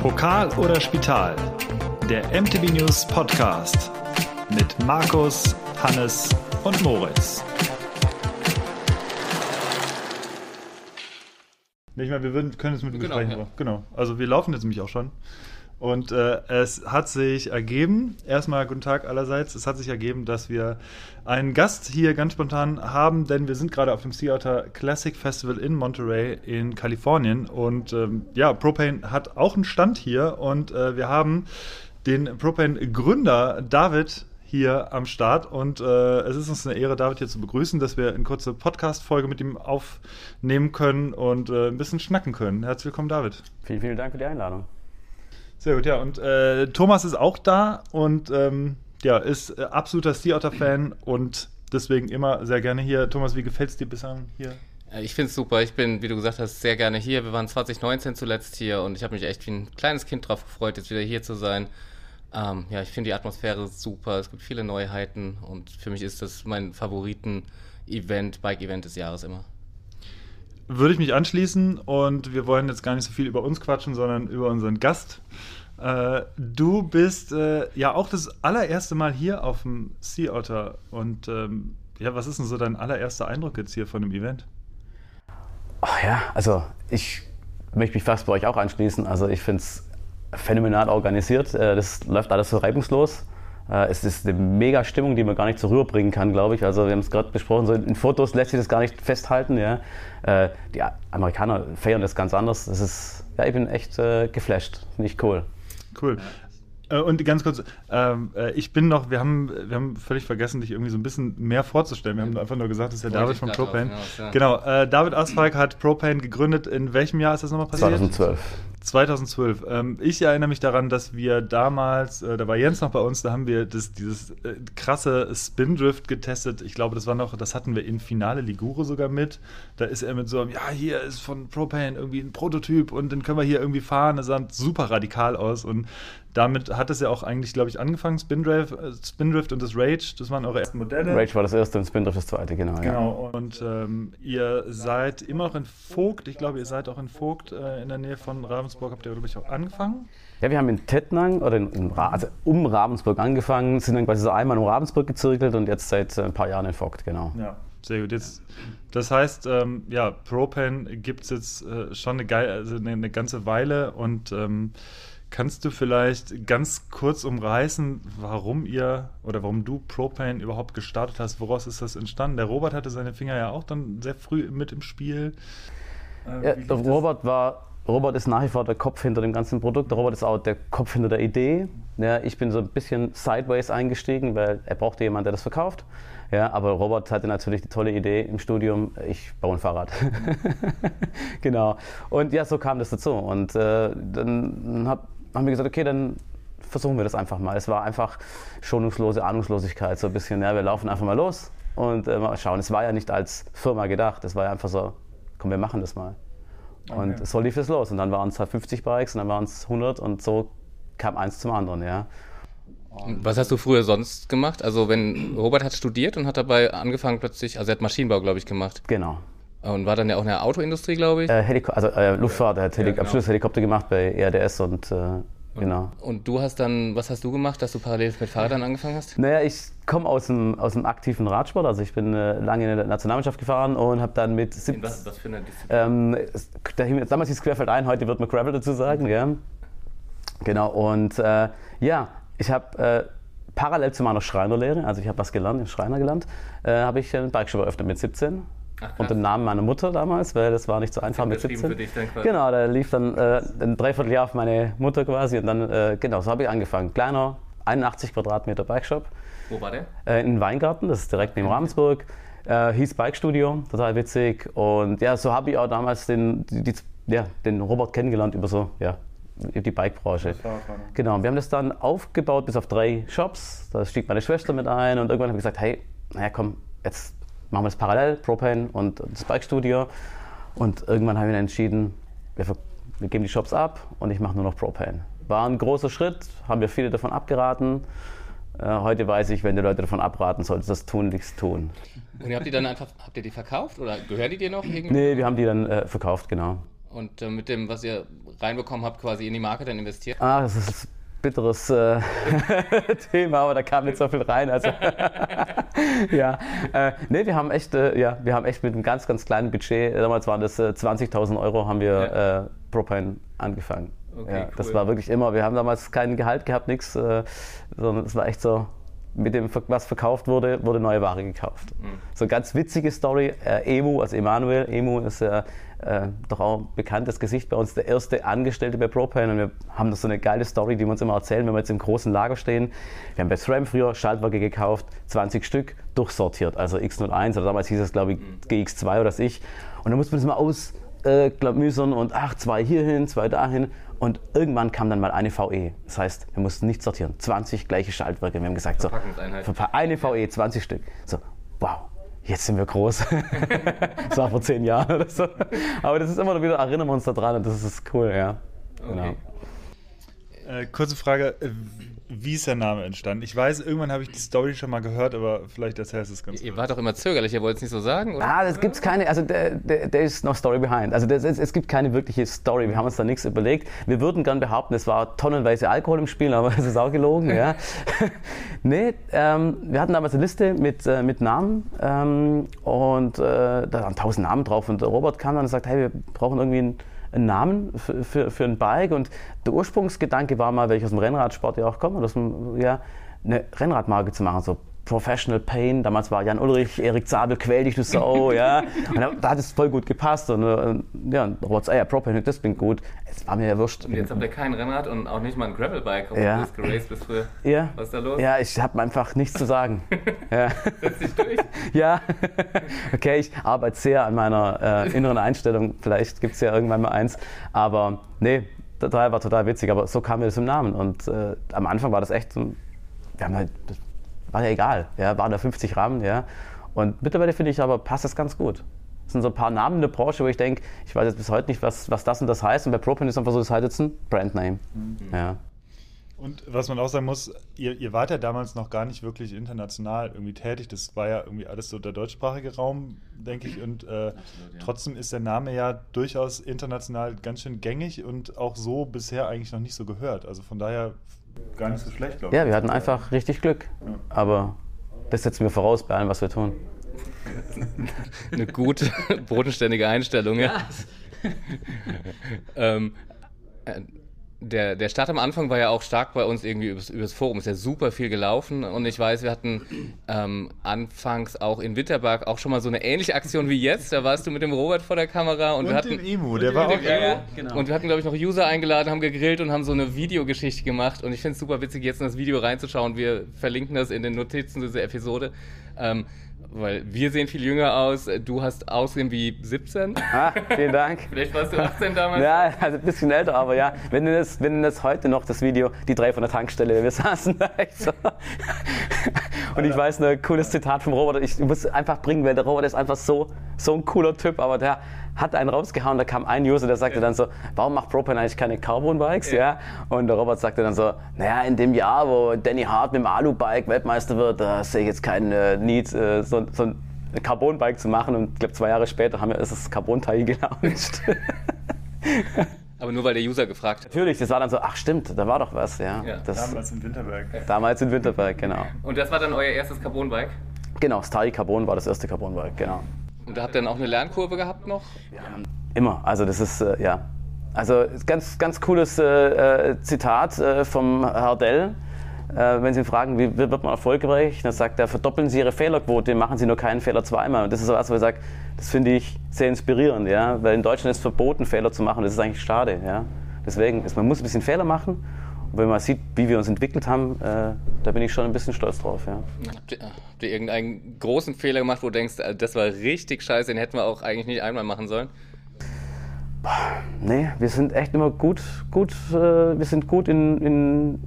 Pokal oder Spital, der MTB News Podcast mit Markus, Hannes und Moritz. Ich meine, wir würden, können es mit Genau, besprechen. ja. Genau. Also wir laufen jetzt nämlich auch schon. Und äh, es hat sich ergeben, erstmal guten Tag allerseits, es hat sich ergeben, dass wir einen Gast hier ganz spontan haben, denn wir sind gerade auf dem Sea Otter Classic Festival in Monterey in Kalifornien. Und ähm, ja, Propane hat auch einen Stand hier und äh, wir haben den Propane-Gründer David hier am Start und äh, es ist uns eine Ehre, David hier zu begrüßen, dass wir eine kurze Podcast-Folge mit ihm aufnehmen können und äh, ein bisschen schnacken können. Herzlich willkommen, David. Vielen, vielen Dank für die Einladung. Sehr gut, ja. Und äh, Thomas ist auch da und ähm, ja, ist äh, absoluter Sea Otter-Fan und deswegen immer sehr gerne hier. Thomas, wie gefällt es dir bisher hier? Äh, Ich finde es super. Ich bin, wie du gesagt hast, sehr gerne hier. Wir waren 2019 zuletzt hier und ich habe mich echt wie ein kleines Kind drauf gefreut, jetzt wieder hier zu sein. Ähm, ja, ich finde die Atmosphäre super. Es gibt viele Neuheiten und für mich ist das mein Favoriten-Event, Bike-Event des Jahres immer. Würde ich mich anschließen und wir wollen jetzt gar nicht so viel über uns quatschen, sondern über unseren Gast. Äh, du bist äh, ja auch das allererste Mal hier auf dem Sea Otter und ähm, ja, was ist denn so dein allererster Eindruck jetzt hier von dem Event? Ach ja, also ich möchte mich fast bei euch auch anschließen. Also ich finde es phänomenal organisiert. Äh, Das läuft alles so reibungslos. Äh, Es ist eine mega Stimmung, die man gar nicht so rüberbringen kann, glaube ich. Also wir haben es gerade besprochen, so in Fotos lässt sich das gar nicht festhalten. Ja. Äh, Die Amerikaner feiern das ganz anders. Das ist, ja, ich bin echt äh, geflasht. Finde ich cool. Cool. Äh, Und ganz kurz, ähm, äh, ich bin noch, wir haben, wir haben völlig vergessen, dich irgendwie so ein bisschen mehr vorzustellen. Wir haben einfach nur gesagt, das ist der Wollte David von Propane. hinaus, ja. Genau, äh, David Asfalk hat Propane gegründet. In welchem Jahr ist das nochmal passiert? 2012. 2012. Ähm, ich erinnere mich daran, dass wir damals, äh, da war Jens noch bei uns, da haben wir das, dieses äh, krasse Spindrift getestet. Ich glaube, das war noch, das hatten wir in Finale Ligure sogar mit. Da ist er mit so einem, ja, hier ist von Propane irgendwie ein Prototyp und den können wir hier irgendwie fahren. Das sah super radikal aus und damit hat es ja auch eigentlich, glaube ich, angefangen. Spindrift, äh, Spindrift und das Rage, das waren eure ersten Modelle. Rage war das erste und Spindrift das zweite, genau. Ja. Genau, und ähm, ihr seid immer noch in Vogt. Ich glaube, ihr seid auch in Vogt äh, in der Nähe von Ravensburg. Habt ihr, glaube ich, auch angefangen? Ja, wir haben in Tettnang oder in, in also um Ravensburg angefangen, sind dann quasi so einmal um Ravensburg gezirkelt und jetzt seit äh, ein paar Jahren in Vogt, genau. Ja, sehr gut. Jetzt, das heißt, ähm, ja, Propane gibt es jetzt äh, schon eine, geil, also eine, eine ganze Weile und ähm, kannst du vielleicht ganz kurz umreißen, warum ihr oder warum du Propane überhaupt gestartet hast? Woraus ist das entstanden? Der Robert hatte seine Finger ja auch dann sehr früh mit im Spiel. Äh, Ja? Robert war, Robert ist nach wie vor der Kopf hinter dem ganzen Produkt. Der Robert ist auch der Kopf hinter der Idee. Ja, ich bin so ein bisschen sideways eingestiegen, weil er brauchte jemanden, der das verkauft. Ja, aber Robert hatte natürlich die tolle Idee im Studium, ich baue ein Fahrrad. genau. Und ja, so kam das dazu. Und äh, dann hab, haben wir gesagt, okay, dann versuchen wir das einfach mal. Es war einfach schonungslose Ahnungslosigkeit, so ein bisschen. Ja, wir laufen einfach mal los und äh, mal schauen. Es war ja nicht als Firma gedacht, es war ja einfach so, komm, wir machen das mal. Und Okay. so lief es los. Und dann waren es halt 50 Bikes und dann waren es 100 und so kam eins zum anderen, ja. Was hast du früher sonst gemacht? Also wenn Robert hat studiert und hat dabei angefangen plötzlich, also er hat Maschinenbau, glaube ich, gemacht. Genau. Und war dann ja auch in der Autoindustrie, glaube ich. Äh, Heliko also äh, Luftfahrt, er hat Helik genau. am Schluss Helikopter gemacht bei ERDS und äh, genau. Und du hast dann, was hast du gemacht, dass du parallel mit Fahrrädern angefangen hast? Naja, ich komme aus dem, aus dem aktiven Radsport. Also ich bin äh, lange in der Nationalmannschaft gefahren und habe dann mit 17... was für eine Disziplin? Ähm, damals hieß Querfeld ein, heute wird man Gravel dazu sagen. Ja. Genau, und äh, ja, ich habe äh, parallel zu meiner Schreinerlehre, also ich habe was gelernt, im Schreiner gelernt, äh, habe ich einen Bikeshop eröffnet mit 17. Ach, unter dem Namen meiner Mutter damals, weil das war nicht so einfach mit Unterschrieben 17. für dich dann quasi. Genau, da lief dann äh, ein Dreivierteljahr auf meine Mutter quasi und dann, äh, genau, so habe ich angefangen. Kleiner, 81 Quadratmeter Bikeshop Wo war der? äh, in Weingarten, das ist direkt neben Ravensburg. Äh, hieß Bike Studio, total witzig. Und ja, so habe ich auch damals den, die, ja, den Robert kennengelernt über so, ja, über die Bike-Branche. Genau, und wir haben das dann aufgebaut bis auf drei Shops. Da stieg meine Schwester mit ein und irgendwann habe ich gesagt, hey, naja komm, jetzt machen wir das parallel, Propane und das Bike Studio. Und irgendwann haben wir dann entschieden, wir, wir geben die Shops ab und ich mache nur noch Propane. War ein großer Schritt, haben wir viele davon abgeraten. Äh, heute weiß ich, wenn die Leute davon abraten, solltest du das tunlichst tun. Und ihr habt die dann einfach, habt ihr die verkauft oder gehören die dir noch irgendwie? Nee, wir haben die dann äh, verkauft, genau. Und äh, mit dem, was ihr reinbekommen habt, quasi in die Marke dann investiert? Ah, das ist bitteres äh, Thema, aber da kam nicht so viel rein. Also ja, äh, nee, wir haben echt, äh, ja, wir haben echt mit einem ganz, ganz kleinen Budget, damals waren das 20.000 Euro, haben wir ja. Propane angefangen. Okay, ja, cool. Das war wirklich immer, wir haben damals kein Gehalt gehabt, nichts, sondern es war echt so, mit dem, was verkauft wurde, wurde neue Ware gekauft. Mhm. So eine ganz witzige Story. Äh, Emu, also Emanuel, Emu ist ja äh, doch auch ein bekanntes Gesicht bei uns, der erste Angestellte bei Propane. Und wir haben das so eine geile Story, die wir uns immer erzählen, wenn wir jetzt im großen Lager stehen. Wir haben bei SRAM früher Schaltwerke gekauft, 20 Stück, durchsortiert. Also X01 oder damals hieß es, glaube ich, mhm. GX2 oder das ich. Und dann muss man das mal ausklamüsern äh, und ach, zwei hierhin, zwei dahin. Und irgendwann kam dann mal eine VE. Das heißt, wir mussten nicht sortieren. 20 gleiche Schaltwerke. Wir haben gesagt, so, eine VE, 20 Stück. So, wow, jetzt sind wir groß. das war vor zehn Jahren oder so. Aber das ist immer wieder, erinnern wir uns da dran und das ist cool, ja. Okay. Genau. Äh, kurze Frage, wie ist der Name entstanden? Ich weiß, irgendwann habe ich die Story schon mal gehört, aber vielleicht erzählst du es ganz Ihr wart doch immer zögerlich, ihr wollt es nicht so sagen, oder? Ah, das gibt es keine, also there is no story behind. Also das, es gibt keine wirkliche Story, wir haben uns da nichts überlegt. Wir würden gern behaupten, es war tonnenweise Alkohol im Spiel, aber das ist auch gelogen, ja. nee, ähm, wir hatten damals eine Liste mit, äh, mit Namen ähm, und äh, da waren tausend Namen drauf und Robert kam dann und sagt, hey, wir brauchen irgendwie einen einen Namen für, für, für ein Bike. Und der Ursprungsgedanke war mal, weil ich aus dem Rennradsport ja auch komme, dass ja, eine Rennradmarke zu machen, so Professional Pain. Damals war Jan Ulrich, Erik Zabel, quäl dich, du Sau, ja. Und da, hat es voll gut gepasst. Und, und ja, Robert sagt, ja, Propane, das klingt gut. Es war mir ja wurscht. Und jetzt habt ihr kein Rennrad und auch nicht mal ein Gravelbike, obwohl ja. du das geraced bist früher. Ja. Was ist da los? Ja, ich habe einfach nichts zu sagen. ja. Setz dich durch. Ja. okay, ich arbeite sehr an meiner äh, inneren Einstellung. Vielleicht gibt es ja irgendwann mal eins. Aber nee, der Teil war total witzig. Aber so kam mir das im Namen. Und äh, am Anfang war das echt so, wir haben halt war ja egal, ja, waren da 50 Rahmen, ja. Und mittlerweile finde ich aber, passt das ganz gut. Das sind so ein paar Namen in der Branche, wo ich denke, ich weiß jetzt bis heute nicht, was, was das und das heißt. Und bei Propane ist einfach so, das heißt jetzt ein Brandname. Mhm. Ja. Und was man auch sagen muss, ihr, ihr, wart ja damals noch gar nicht wirklich international irgendwie tätig. Das war ja irgendwie alles so der deutschsprachige Raum, denke ich. Und äh, Absolut, ja. trotzdem ist der Name ja durchaus international ganz schön gängig und auch so bisher eigentlich noch nicht so gehört. Also von daher gar nicht so schlecht, glaube ich. Ja, wir hatten einfach richtig Glück. Ja. Aber das setzen wir voraus bei allem, was wir tun. Eine gute, bodenständige Einstellung, ja. ähm, äh, der, der Start am Anfang war ja auch stark bei uns irgendwie übers, übers Forum. Ist ja super viel gelaufen. Und ich weiß, wir hatten ähm, anfangs auch in Winterberg auch schon mal so eine ähnliche Aktion wie jetzt. Da warst du mit dem Robert vor der Kamera. Und, und wir hatten, dem Emu, der war auch. Ja, genau. Und wir hatten, glaube ich, noch User eingeladen, haben gegrillt und haben so eine Videogeschichte gemacht. Und ich finde es super witzig, jetzt in das Video reinzuschauen. Wir verlinken das in den Notizen dieser Episode. Ähm, weil wir sehen viel jünger aus. Du hast aussehen wie 17. Ah, vielen Dank. Vielleicht warst du 18 damals. Ja, also ein bisschen älter, aber ja. Wenn du das, wenn du das heute noch, das Video, die drei von der Tankstelle, wir saßen da echt so. Und ich weiß, ein cooles Zitat vom Robert, ich muss einfach bringen, weil der Robert ist einfach so, so ein cooler Typ, aber der hat einen rausgehauen, da kam ein User, der sagte ja. dann so, warum macht Propane eigentlich keine Carbon-Bikes? Ja. ja. Und der Robert sagte dann so, naja, in dem Jahr, wo Danny Hart mit dem Alu-Bike Weltmeister wird, da sehe ich jetzt keinen äh, Need, äh, so, so ein Carbon-Bike zu machen. Und ich glaube, zwei Jahre später haben wir das Carbon-Teil gelauncht. Aber nur weil der User gefragt hat. Natürlich, das war dann so, ach stimmt, da war doch was, ja. ja. Das, damals in Winterberg. Damals in Winterberg, genau. Und das war dann euer erstes Carbon-Bike? Genau, Stari Carbon war das erste Carbon-Bike, genau. Und da habt ihr dann auch eine Lernkurve gehabt noch? Ja, immer. Also das ist, äh, ja. Also ganz, ganz cooles äh, äh Zitat äh, vom Hardell. Äh, wenn Sie ihn fragen, wie wird man erfolgreich, dann sagt er, verdoppeln Sie Ihre Fehlerquote, machen Sie nur keinen Fehler zweimal. Und das ist was, wo ich sage, das finde ich sehr inspirierend, ja. Weil in Deutschland ist verboten, Fehler zu machen. Das ist eigentlich schade, ja. Deswegen, man muss ein bisschen Fehler machen wenn man sieht, wie wir uns entwickelt haben, äh, da bin ich schon ein bisschen stolz drauf. Ja. Habt, ihr, habt ihr irgendeinen großen Fehler gemacht, wo du denkst, äh, das war richtig scheiße, den hätten wir auch eigentlich nicht einmal machen sollen? Nee, wir sind echt immer gut, gut, äh, wir sind gut in, in,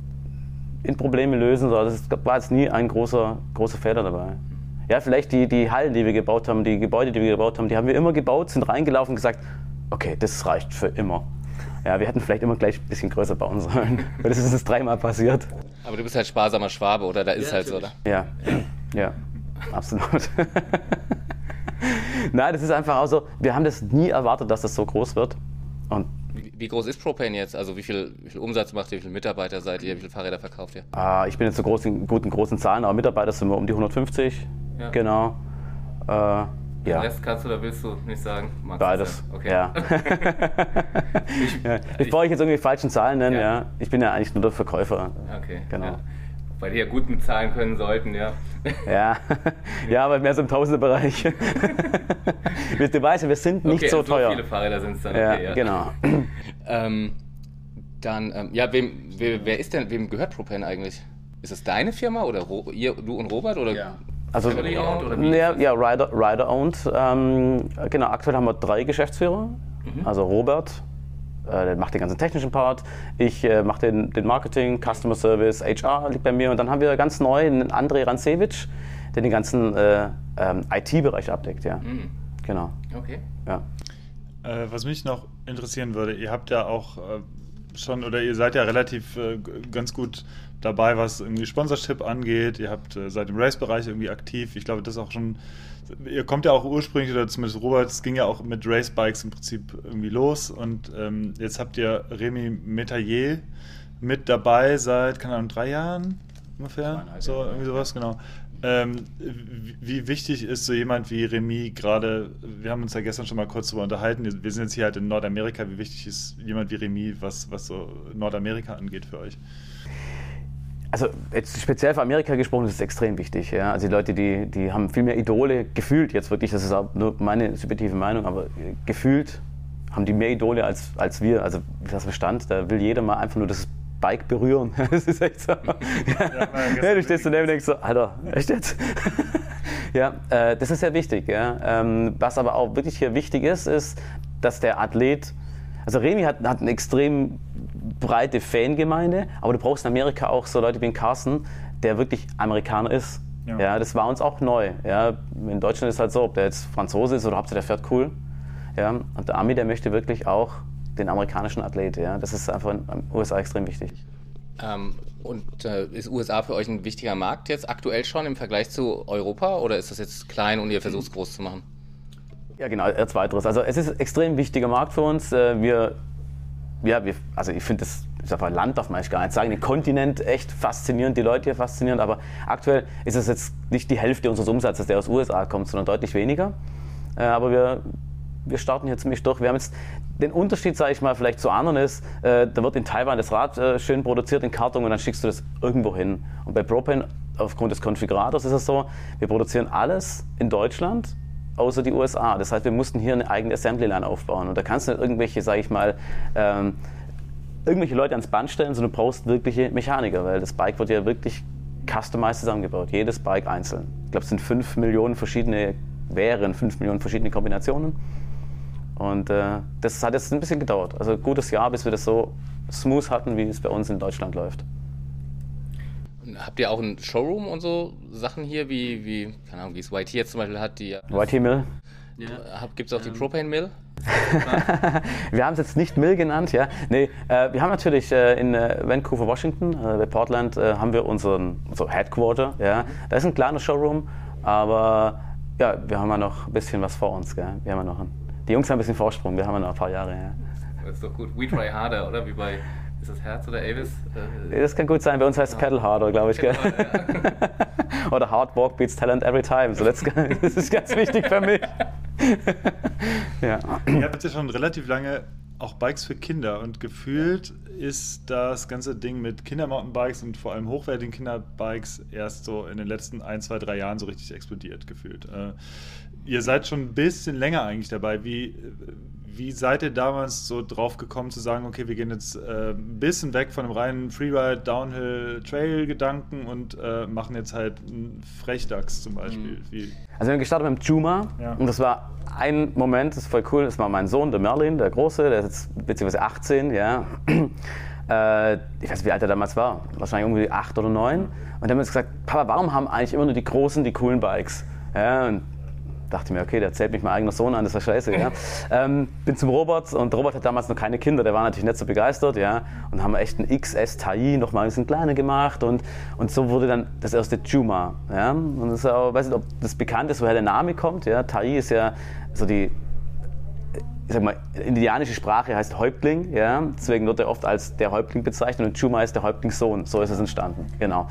in Probleme lösen. Also es war jetzt nie ein großer, großer Fehler dabei. Ja, vielleicht die, die Hallen, die wir gebaut haben, die Gebäude, die wir gebaut haben, die haben wir immer gebaut, sind reingelaufen und gesagt, okay, das reicht für immer. Ja, wir hätten vielleicht immer gleich ein bisschen größer bauen sollen. Weil das ist uns dreimal passiert. Aber du bist halt sparsamer Schwabe, oder? Da ist ja, halt so, oder? Ja, ja, absolut. Nein, das ist einfach auch so, wir haben das nie erwartet, dass das so groß wird. Und wie, wie, groß ist Propane jetzt? Also wie viel, wie viel, Umsatz macht ihr, wie viele Mitarbeiter seid ihr, wie viele Fahrräder verkauft ihr? Ah, ich bin jetzt so groß in guten großen Zahlen, aber Mitarbeiter sind wir um die 150. Ja. Genau. Äh, ja. Den Rest kannst du oder willst du nicht sagen? Magst Beides. Okay. Ja. ich, ja. Bevor ich jetzt irgendwie falschen Zahlen nenne, ja. ja. Ich bin ja eigentlich nur der Verkäufer. Okay. Genau weil die ja gut mitzahlen können sollten, ja. Ja, ja aber mehr so im Tausenderbereich. du weißt ja, wir sind nicht okay, so teuer. viele Fahrräder sind es dann, okay, ja. Genau. ähm, dann, ähm, ja, wem, wer, wer, ist denn, wem gehört Propane eigentlich? Ist es deine Firma oder Ro ihr, du und Robert? Oder ja. Also, ja, ja, Rider, Rider owned. Ähm, genau, aktuell haben wir drei Geschäftsführer. Mhm. Also Robert, äh, der macht den ganzen technischen Part. Ich äh, mache den, den, Marketing, Customer Service, HR liegt bei mir. Und dann haben wir ganz neu einen André Rancevic, der den ganzen äh, ähm, IT-Bereich abdeckt. Ja. Mhm. Genau. Okay. Ja. Äh, was mich noch interessieren würde, ihr habt ja auch äh, schon oder ihr seid ja relativ äh, ganz gut dabei, was irgendwie Sponsorship angeht. Ihr habt seit dem Race-Bereich irgendwie aktiv. Ich glaube, das ist auch schon ihr kommt ja auch ursprünglich, oder zumindest Robert, es ging ja auch mit Racebikes im Prinzip irgendwie los und ähm, jetzt habt ihr Remy Metayer mit dabei seit, keine Ahnung, drei Jahren ungefähr, so irgendwie sowas, genau. Ähm, wie wichtig ist so jemand wie Remy gerade, wir haben uns ja gestern schon mal kurz darüber unterhalten, wir sind jetzt hier halt in Nordamerika, wie wichtig ist jemand wie Remy, was, was so Nordamerika angeht für euch? also jetzt speziell für Amerika gesprochen, ist es extrem wichtig. Ja? Also die Leute, die, die haben viel mehr Idole gefühlt, jetzt wirklich, das ist auch nur meine subjektive Meinung, aber gefühlt haben die mehr Idole als, als wir. Also das Bestand, da will jeder mal einfach nur das Bike berühren. Das ist echt so. Ja, ja, du stehst daneben und denkst so, Alter, echt jetzt? ja, äh, das ist sehr wichtig. Ja? Ähm, was aber auch wirklich hier wichtig ist, ist, dass der Athlet, also Remy hat, hat einen extrem breite Fangemeinde, aber du brauchst in Amerika auch so Leute wie Carsten, der wirklich Amerikaner ist. Ja. ja. das war uns auch neu. Ja, in Deutschland ist es halt so, ob der jetzt Franzose ist oder ob der fährt cool. Ja, und der Ami, der möchte wirklich auch den amerikanischen Athlet. Ja, das ist einfach in den USA extrem wichtig. Ähm, und äh, ist USA für euch ein wichtiger Markt jetzt aktuell schon im Vergleich zu Europa oder ist das jetzt klein und ihr versucht es groß zu machen? Ja, genau, als weiteres. Also es ist ein extrem wichtiger Markt für uns. Äh, wir ja, wir, also ich finde das, ist einfach Land darf man eigentlich gar nicht sagen, den Kontinent echt faszinierend, die Leute hier faszinierend, aber aktuell ist es jetzt nicht die Hälfte unseres Umsatzes, der aus den USA kommt, sondern deutlich weniger. Äh, aber wir, wir starten hier ziemlich durch. Wir haben jetzt den Unterschied, sage ich mal, vielleicht zu anderen ist, äh, da wird in Taiwan das Rad äh, schön produziert in Karton und dann schickst du das irgendwo hin. Und bei Propane, aufgrund des Konfigurators ist es so, wir produzieren alles in Deutschland außer die USA. Das heißt, wir mussten hier eine eigene Assembly Line aufbauen. Und da kannst du nicht irgendwelche, sage ich mal, ähm, irgendwelche Leute ans Band stellen, sondern du brauchst wirkliche Mechaniker, weil das Bike wird ja wirklich customized zusammengebaut. Jedes Bike einzeln. Ich glaube, es sind 5 Millionen verschiedene, wären 5 Millionen verschiedene Kombinationen. Und äh, das hat jetzt ein bisschen gedauert. Also ein gutes Jahr, bis wir das so smooth hatten, wie es bei uns in Deutschland läuft. Habt ihr auch ein Showroom und so Sachen hier, wie, wie keine Ahnung, wie es YT jetzt zum Beispiel hat? Die, YT Mill? Ja. Gibt es auch die ähm. Propane Mill? wir haben es jetzt nicht Mill genannt, ja. Nee, äh, wir haben natürlich äh, in äh, Vancouver, Washington, äh, bei Portland, äh, haben wir unseren, unser Headquarter, ja. Da ist ein kleiner Showroom, aber ja, wir haben ja noch ein bisschen was vor uns, gell. Wir haben ja noch ein, die Jungs haben ein bisschen Vorsprung, wir haben ja noch ein paar Jahre, ja. Das ist doch gut. We try harder, oder? Wie bei ist das Herz oder Avis? Äh, das kann gut sein. Bei uns heißt es ja. Pedal Harder, glaube ich. Gell? Harder, ja. oder Hard Walk beats Talent every time. So, das, das ist ganz wichtig für mich. ja. Ihr habt ja schon relativ lange auch Bikes für Kinder und gefühlt ist das ganze Ding mit Kindermountainbikes und vor allem hochwertigen Kinderbikes erst so in den letzten ein, zwei, drei Jahren so richtig explodiert gefühlt. Ihr seid schon ein bisschen länger eigentlich dabei. Wie, wie seid ihr damals so drauf gekommen zu sagen, okay, wir gehen jetzt äh, ein bisschen weg von dem reinen Freeride, Downhill, Trail-Gedanken und äh, machen jetzt halt einen Frechdachs zum Beispiel? Mhm. Also wir haben gestartet mit dem Juma ja. und das war ein Moment, das ist voll cool, das war mein Sohn, der Merlin, der Große, der ist jetzt beziehungsweise 18, ja. Äh, ich weiß nicht, wie alt er damals war, wahrscheinlich irgendwie acht oder neun. Und dann haben wir uns gesagt, Papa, warum haben eigentlich immer nur die großen, die coolen Bikes? Ja, und dachte mir, okay, der zählt mich mein eigener Sohn an, das war scheiße. Ja. ähm, bin zum Robert und Robert hat damals noch keine Kinder, der war natürlich nicht so begeistert. Ja. Und haben echt einen XS Tai nochmal ein bisschen kleiner gemacht und, und so wurde dann das erste Juma. Ja. Und das ist auch, weiß nicht, ob das bekannt ist, woher der Name kommt. Ja. Tai ist ja so die ich sag mal, indianische Sprache heißt Häuptling, ja, deswegen wird er oft als der Häuptling bezeichnet und Chuma ist der Häuptlingssohn, so ist es entstanden, genau.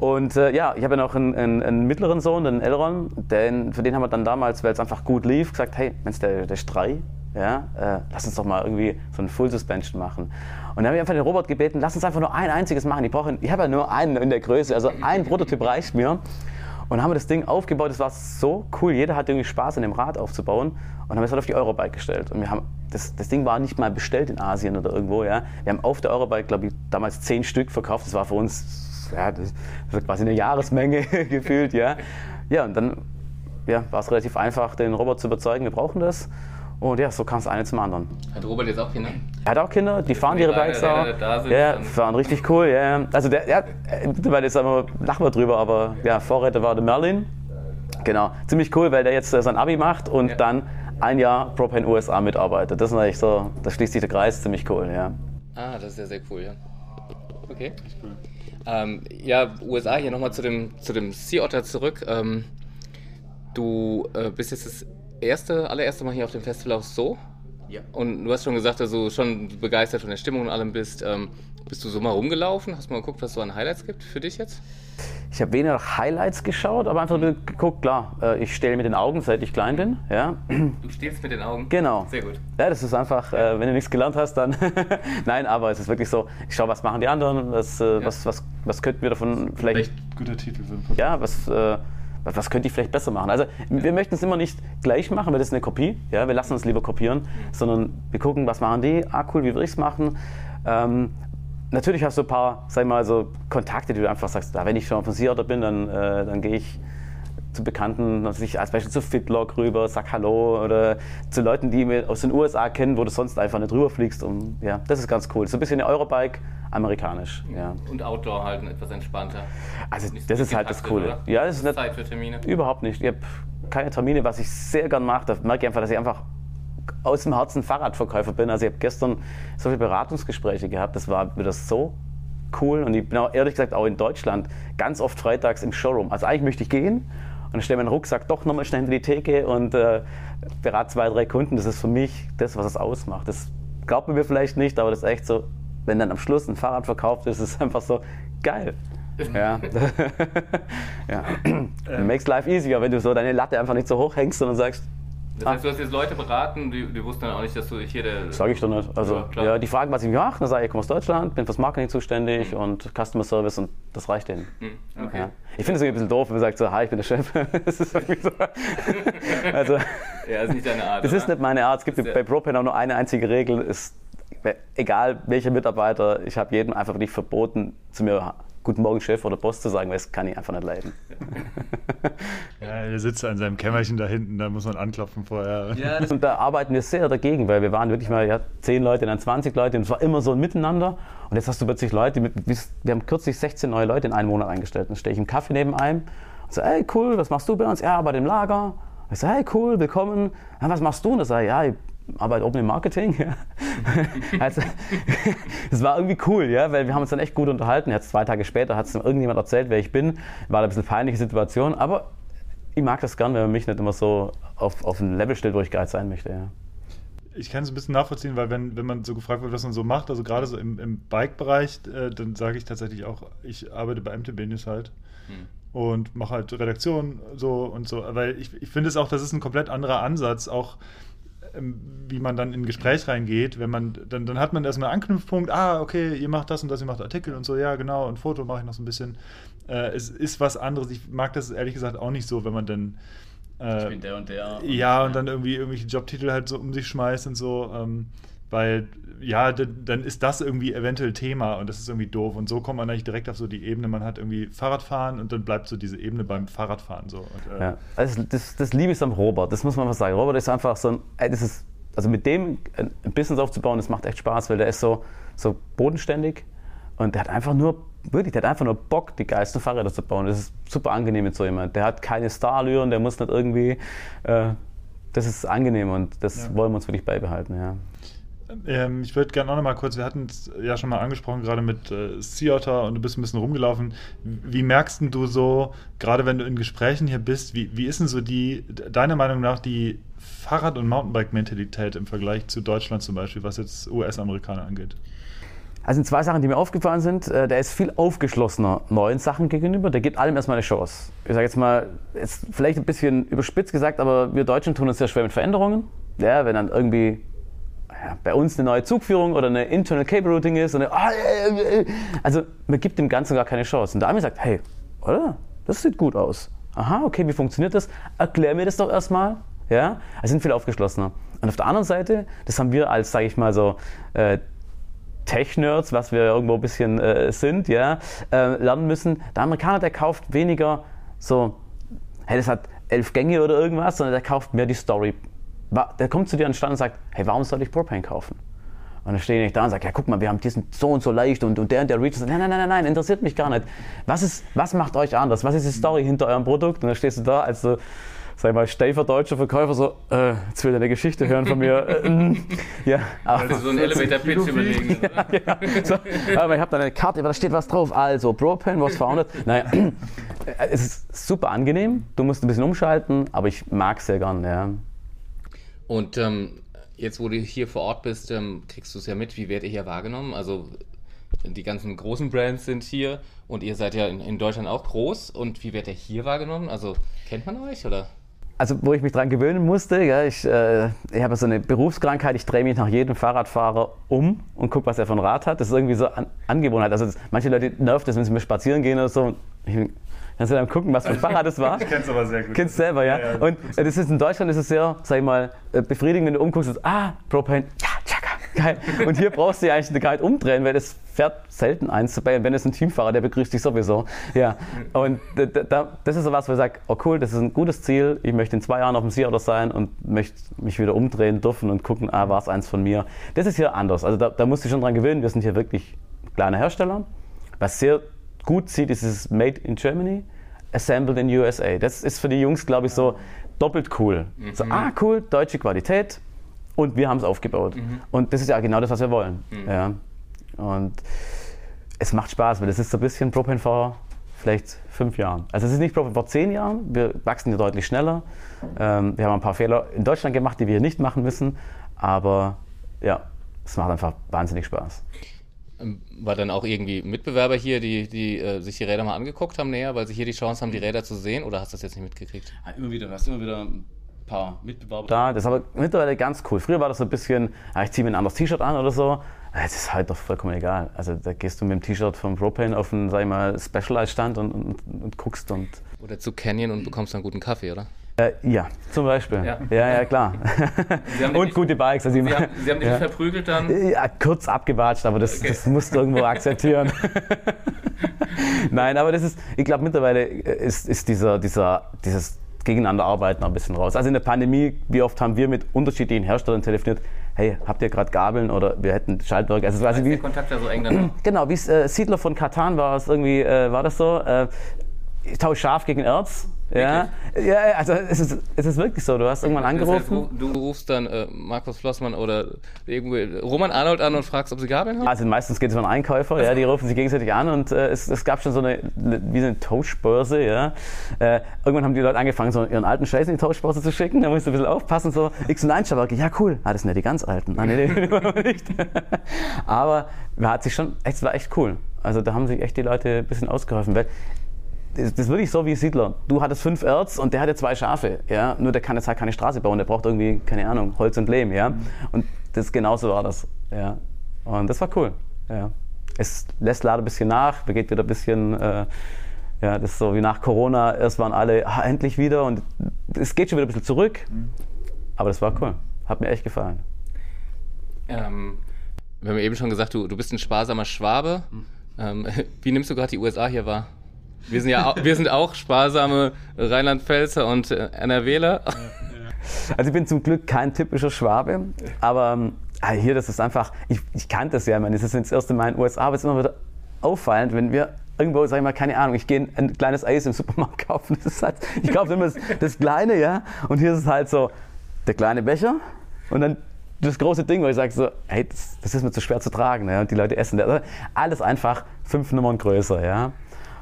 Und äh, ja, ich habe ja noch einen, einen, einen, mittleren Sohn, den Elron, den, für den haben wir dann damals, weil es einfach gut lief, gesagt, hey, Mensch, der, der ist drei, ja, äh, lass uns doch mal irgendwie so ein Full Suspension machen. Und dann habe ich einfach den Robot gebeten, lass uns einfach nur ein einziges machen. Ich, brauche, ich habe ja nur einen in der Größe, also ein Prototyp reicht mir. Und haben wir das Ding aufgebaut, das war so cool, jeder hat irgendwie Spaß an dem Rad aufzubauen und haben es halt auf die Eurobike gestellt. Und wir haben, das, das Ding war nicht mal bestellt in Asien oder irgendwo, ja. Wir haben auf der Eurobike, glaube ich, damals zehn Stück verkauft, das war für uns, ja, das, das war quasi eine Jahresmenge gefühlt, ja. Ja, und dann ja, war es relativ einfach, den Robot zu überzeugen, wir brauchen das. Und ja, so kam es eine zum anderen. Hat Robert jetzt auch Kinder? Er hat auch Kinder, die fahren ihre Bikes auch. Ja, fahren richtig cool. Ja. Also der, ja, mittlerweile ist aber lachen wir drüber, aber ja, Vorräter war der Merlin. Genau, ziemlich cool, weil der jetzt äh, sein Abi macht und ja. dann ein Jahr Propane USA mitarbeitet. Das ist eigentlich so, da schließt sich der Kreis, ziemlich cool, ja. Ah, das ist ja sehr cool, ja. Okay. Cool. Ähm, ja, USA, hier nochmal zu dem, zu dem Sea Otter zurück. Ähm, du äh, bist jetzt das erste, allererste Mal hier auf dem Festival auch so. Ja. Und du hast schon gesagt, dass du schon begeistert von der Stimmung und allem bist. Ähm, bist du so mal rumgelaufen? Hast du mal geguckt, was es so an Highlights gibt für dich jetzt? Ich habe weniger Highlights geschaut, aber einfach nur geguckt, klar, äh, ich stehe mit den Augen, seit ich klein bin. Ja. Du stehst mit den Augen? Genau. Sehr gut. Ja, das ist einfach, ja. äh, wenn du nichts gelernt hast, dann. Nein, aber es ist wirklich so, ich schaue, was machen die anderen, was, äh, ja. was, was, was könnten wir davon vielleicht. Echt guter Titel den Ja, was. Äh, was könnte ich vielleicht besser machen? Also wir möchten es immer nicht gleich machen, weil das ist eine Kopie. Ja, wir lassen uns lieber kopieren, sondern wir gucken, was machen die? Ah, cool, wie würde ich es machen? Ähm, natürlich hast du ein paar, sag mal, so Kontakte, die du einfach sagst, ah, wenn ich schon von Seattle bin, dann, äh, dann gehe ich zu Bekannten, natürlich als Beispiel zu Fitlog rüber, sag Hallo oder zu Leuten, die wir aus den USA kennen, wo du sonst einfach nicht rüber fliegst. Und, ja, das ist ganz cool. So ein bisschen eine Eurobike, amerikanisch. Ja. Und Outdoor halt etwas entspannter. Also nicht das ist halt das Coole. Oder? Ja, das ist nicht, Zeit für Termine? Überhaupt nicht. Ich habe keine Termine, was ich sehr gern mache. Da merke ich einfach, dass ich einfach aus dem Herzen Fahrradverkäufer bin. Also ich habe gestern so viele Beratungsgespräche gehabt, das war wieder so cool und ich bin auch ehrlich gesagt auch in Deutschland ganz oft freitags im Showroom. Also eigentlich möchte ich gehen und dann stelle meinen Rucksack doch nochmal schnell in die Theke und äh, berate zwei, drei Kunden. Das ist für mich das, was es ausmacht. Das glaubt man mir vielleicht nicht, aber das ist echt so, wenn dann am Schluss ein Fahrrad verkauft ist, ist es einfach so geil. Ja. ja. Ähm. Makes life easier, wenn du so deine Latte einfach nicht so hoch hängst, sondern sagst, das heißt, du hast jetzt Leute beraten, die, die wussten dann auch nicht, dass du hier der. Sag ich doch nicht. Also, ja, ja, die fragen, was ich mache, dann sage ich, ich komme aus Deutschland, bin fürs Marketing zuständig mhm. und Customer Service und das reicht denen. Mhm. Okay. Ja. Ich finde es ein bisschen doof, wenn man sagt so, hi, ich bin der Chef. das ist irgendwie so. also, ja, ist nicht deine Art. Das oder? ist nicht meine Art. Es gibt bei Propane auch nur eine einzige Regel, ist, egal welcher Mitarbeiter, ich habe jedem einfach nicht verboten, zu mir Guten Morgen, Chef oder Boss zu sagen, weil das kann ich einfach nicht leiden. Ja, er sitzt in seinem Kämmerchen da hinten, da muss man anklopfen vorher. Ja, und da arbeiten wir sehr dagegen, weil wir waren wirklich mal ja, 10 Leute, dann 20 Leute und es war immer so ein Miteinander. Und jetzt hast du plötzlich Leute, mit, wir haben kürzlich 16 neue Leute in einem Monat eingestellt. Dann stehe ich im Kaffee neben einem und so, hey cool, was machst du bei uns? Ja, arbeite im Lager. Ich sage, hey cool, willkommen. Ja, was machst du? Und er sagt, ja, ich arbeite oben im Marketing. Ja. also, das war irgendwie cool, ja, weil wir haben uns dann echt gut unterhalten. Jetzt zwei Tage später hat es irgendjemand erzählt, wer ich bin. War ein bisschen peinliche Situation, aber ich mag das gern, wenn man mich nicht immer so auf, auf ein Level stellt, wo ich geil sein möchte. Ja. Ich kann es ein bisschen nachvollziehen, weil wenn, wenn man so gefragt wird, was man so macht, also gerade so im, im Bike-Bereich, äh, dann sage ich tatsächlich auch, ich arbeite bei MTB News halt. Hm und mache halt Redaktion so und so, weil ich, ich finde es auch, das ist ein komplett anderer Ansatz, auch wie man dann in ein Gespräch reingeht, wenn man, dann, dann hat man erstmal einen Anknüpfpunkt, ah, okay, ihr macht das und das, ihr macht Artikel und so, ja, genau, und Foto mache ich noch so ein bisschen. Äh, es ist was anderes. Ich mag das ehrlich gesagt auch nicht so, wenn man dann äh, ich bin der und der. Und ja, und dann irgendwie irgendwelche Jobtitel halt so um sich schmeißt und so. Ähm, weil ja, dann ist das irgendwie eventuell Thema und das ist irgendwie doof. Und so kommt man eigentlich direkt auf so die Ebene, man hat irgendwie Fahrradfahren und dann bleibt so diese Ebene beim Fahrradfahren so. Und, äh ja, also das, das liebe ich am Robert, das muss man mal sagen. Robert ist einfach so ein, das ist, also mit dem ein Business aufzubauen, das macht echt Spaß, weil der ist so, so bodenständig und der hat einfach nur, wirklich, der hat einfach nur Bock, die geilsten Fahrräder zu bauen. Das ist super angenehm mit so jemand. Der hat keine Starallüren, der muss nicht irgendwie, äh, das ist angenehm und das ja. wollen wir uns wirklich beibehalten, ja. Ähm, ich würde gerne auch noch mal kurz, wir hatten es ja schon mal angesprochen, gerade mit äh, Sea Otter und du bist ein bisschen rumgelaufen. Wie merkst du so, gerade wenn du in Gesprächen hier bist, wie, wie ist denn so die, deiner Meinung nach, die Fahrrad- und Mountainbike-Mentalität im Vergleich zu Deutschland zum Beispiel, was jetzt US-Amerikaner angeht? Also sind zwei Sachen, die mir aufgefallen sind. Äh, der ist viel aufgeschlossener neuen Sachen gegenüber. Der gibt allem erstmal eine Chance. Ich sage jetzt mal, ist vielleicht ein bisschen überspitzt gesagt, aber wir Deutschen tun uns sehr schwer mit Veränderungen. Ja, wenn dann irgendwie bei uns eine neue Zugführung oder eine Internal Cable Routing ist. Eine, ah, also man gibt dem Ganzen gar keine Chance. Und der Ami sagt, hey, oder? Das sieht gut aus. Aha, okay, wie funktioniert das? Erklär mir das doch erstmal. Ja, also sind viel aufgeschlossener. Und auf der anderen Seite, das haben wir als, sage ich mal so, äh, Tech-Nerds, was wir irgendwo ein bisschen äh, sind, ja, äh, lernen müssen. Der Amerikaner, der kauft weniger so, hey, das hat elf Gänge oder irgendwas, sondern der kauft mehr die Story. Der kommt zu dir an den Stand und sagt, hey, warum soll ich Propane kaufen? Und dann stehe ich da und sage, ja, guck mal, wir haben diesen so und so leicht und, und der und der Reach. Nein, nein, nein, nein, interessiert mich gar nicht. Was, ist, was macht euch anders? Was ist die Story hinter eurem Produkt? Und dann stehst du da als so sag mal, steifer deutscher Verkäufer so, äh, jetzt will er eine Geschichte hören von mir. Äh, mm, ja, aber so ein Elevator-Pitch überlegen. ja, genau. so, aber ich habe da eine Karte, da steht was drauf. Also, Propane was founded. Naja, es ist super angenehm. Du musst ein bisschen umschalten, aber ich mag es sehr gern, ja. Und ähm, jetzt, wo du hier vor Ort bist, ähm, kriegst du es ja mit. Wie werdet ihr hier wahrgenommen? Also, die ganzen großen Brands sind hier und ihr seid ja in, in Deutschland auch groß. Und wie werdet ihr hier wahrgenommen? Also, kennt man euch oder? also wo ich mich dran gewöhnen musste, ja, ich, äh, ich habe so eine Berufskrankheit, ich drehe mich nach jedem Fahrradfahrer um und gucke, was er für ein Rad hat. Das ist irgendwie so an Angewohnheit. Also das, manche Leute nervt das, wenn sie mir spazieren gehen oder so. Ich, Kannst du dann gucken, was für ein Fahrrad es war? Ich kenn's aber sehr gut. Kennst selber, ja. ja, ja und das ist in Deutschland ist es sehr, sag ich mal, äh, befriedigend, wenn du umguckst, ist, ah, Propane, ja, tschakka, geil. Und hier brauchst du ja eigentlich gar nicht umdrehen, weil das fährt selten eins dabei. Und wenn es ein Teamfahrer, der begrüßt dich sowieso. Ja. Und da, das ist so was, wo ich sage, oh cool, das ist ein gutes Ziel. Ich möchte in zwei Jahren auf dem Sea sein und möchte mich wieder umdrehen dürfen und gucken, ah, war es eins von mir. Das ist hier anders. Also da, da musst du schon dran gewöhnen. Wir sind hier wirklich kleine Hersteller. Was sehr gut sieht, ist es Made in Germany assembled in USA. Das ist für die Jungs, glaube ich, so doppelt cool. Mhm. So, ah, cool, deutsche Qualität und wir haben es aufgebaut. Mhm. Und das ist ja genau das, was wir wollen. Mhm. Ja. Und es macht Spaß, weil das ist so ein bisschen Propane vor vielleicht fünf Jahren. Also es ist nicht Propane vor zehn Jahren, wir wachsen ja deutlich schneller. Ähm, wir haben ein paar Fehler in Deutschland gemacht, die wir hier nicht machen müssen, aber ja, es macht einfach wahnsinnig Spaß. Ähm, war dann auch irgendwie Mitbewerber hier, die, die äh, sich die Räder mal angeguckt haben näher, weil sie hier die Chance haben, die Räder zu sehen? Oder hast du das jetzt nicht mitgekriegt? Ja, immer wieder, du hast immer wieder ein paar Mitbewerber da. Das ist aber mittlerweile ganz cool. Früher war das so ein bisschen, ja, ich ziehe mir ein anderes T-Shirt an oder so. Es ist halt doch vollkommen egal. Also da gehst du mit dem T-Shirt von Propane auf einen, sag ich mal, Specialized-Stand und, und, und, guckst und... Oder zu Canyon und bekommst dann guten Kaffee, oder? Äh, ja, zum Beispiel. Ja, ja, ja klar. und gute Bikes. Also Sie, haben, Sie haben dich ja. verprügelt dann? Ja, kurz abgewatscht, aber das, okay. das musst du irgendwo akzeptieren. Nein, aber das ist, ich glaube mittlerweile ist, ist dieser, dieser, dieses Gegeneinander arbeiten ein bisschen raus. Also in der Pandemie, wie oft haben wir mit unterschiedlichen Herstellern telefoniert, hey, habt ihr gerade Gabeln oder wir hätten Schaltwerke. Also quasi wie, der Kontakt da so eng dann Genau, wie äh, Siedler von Katan war es irgendwie, äh, war das so. Äh, ich tausche Schaf gegen Erz. Ja, ja, also es ist, es ist wirklich so. Du hast irgendwann angerufen. Das heißt, du rufst dann äh, Markus Flossmann oder irgendwie Roman Arnold an und fragst, ob sie Gabeln haben? Also meistens geht es einen Einkäufer, ja, die rufen sich gegenseitig an und äh, es, es, gab schon so eine, wie eine Tauschbörse, ja. Äh, irgendwann haben die Leute angefangen, so ihren alten Scheiß in die Tauschbörse zu schicken, da musst du ein bisschen aufpassen, so X und 1 ja cool, ah, das sind ja die ganz alten. Nein, nee, nee, nicht. Aber man hat sich schon, es war echt cool. Also da haben sich echt die Leute ein bisschen ausgeholfen, weil das, ist wirklich so wie Siedler. Du hattest fünf Erz und der hatte zwei Schafe. Ja? Nur der kann jetzt halt keine Straße bauen, der braucht irgendwie, keine Ahnung, Holz und Lehm. Ja? Und das genauso war das. Ja? Und das war cool. Ja? Es lässt leider ein bisschen nach, geht wieder ein bisschen, äh, ja, das ist so wie nach Corona. Erst waren alle ah, endlich wieder und es geht schon wieder ein bisschen zurück. Aber das war cool. Hat mir echt gefallen. Ähm, wir haben eben schon gesagt, du, du bist ein sparsamer Schwabe. Mhm. Ähm, wie nimmst du gerade die USA hier wahr? Wir sind ja auch, wir sind auch sparsame Rheinland-Pfälzer und äh, NRWler. Also ich bin zum Glück kein typischer Schwabe, aber ähm, ah, hier, das ist einfach, ich, ich kannte das ja, ich meine, das ist das erste Mal in den USA, aber es ist immer wieder auffallend, wenn wir irgendwo, sag ich mal, keine Ahnung, ich gehe ein kleines Eis im Supermarkt kaufen, das ist halt, ich kaufe immer das, das Kleine, ja, und hier ist es halt so, der kleine Becher und dann das große Ding, wo ich sage so, hey, das, das, ist mir zu schwer zu tragen. Ja? Und die Leute essen das. Alles einfach fünf Nummern größer. Ja?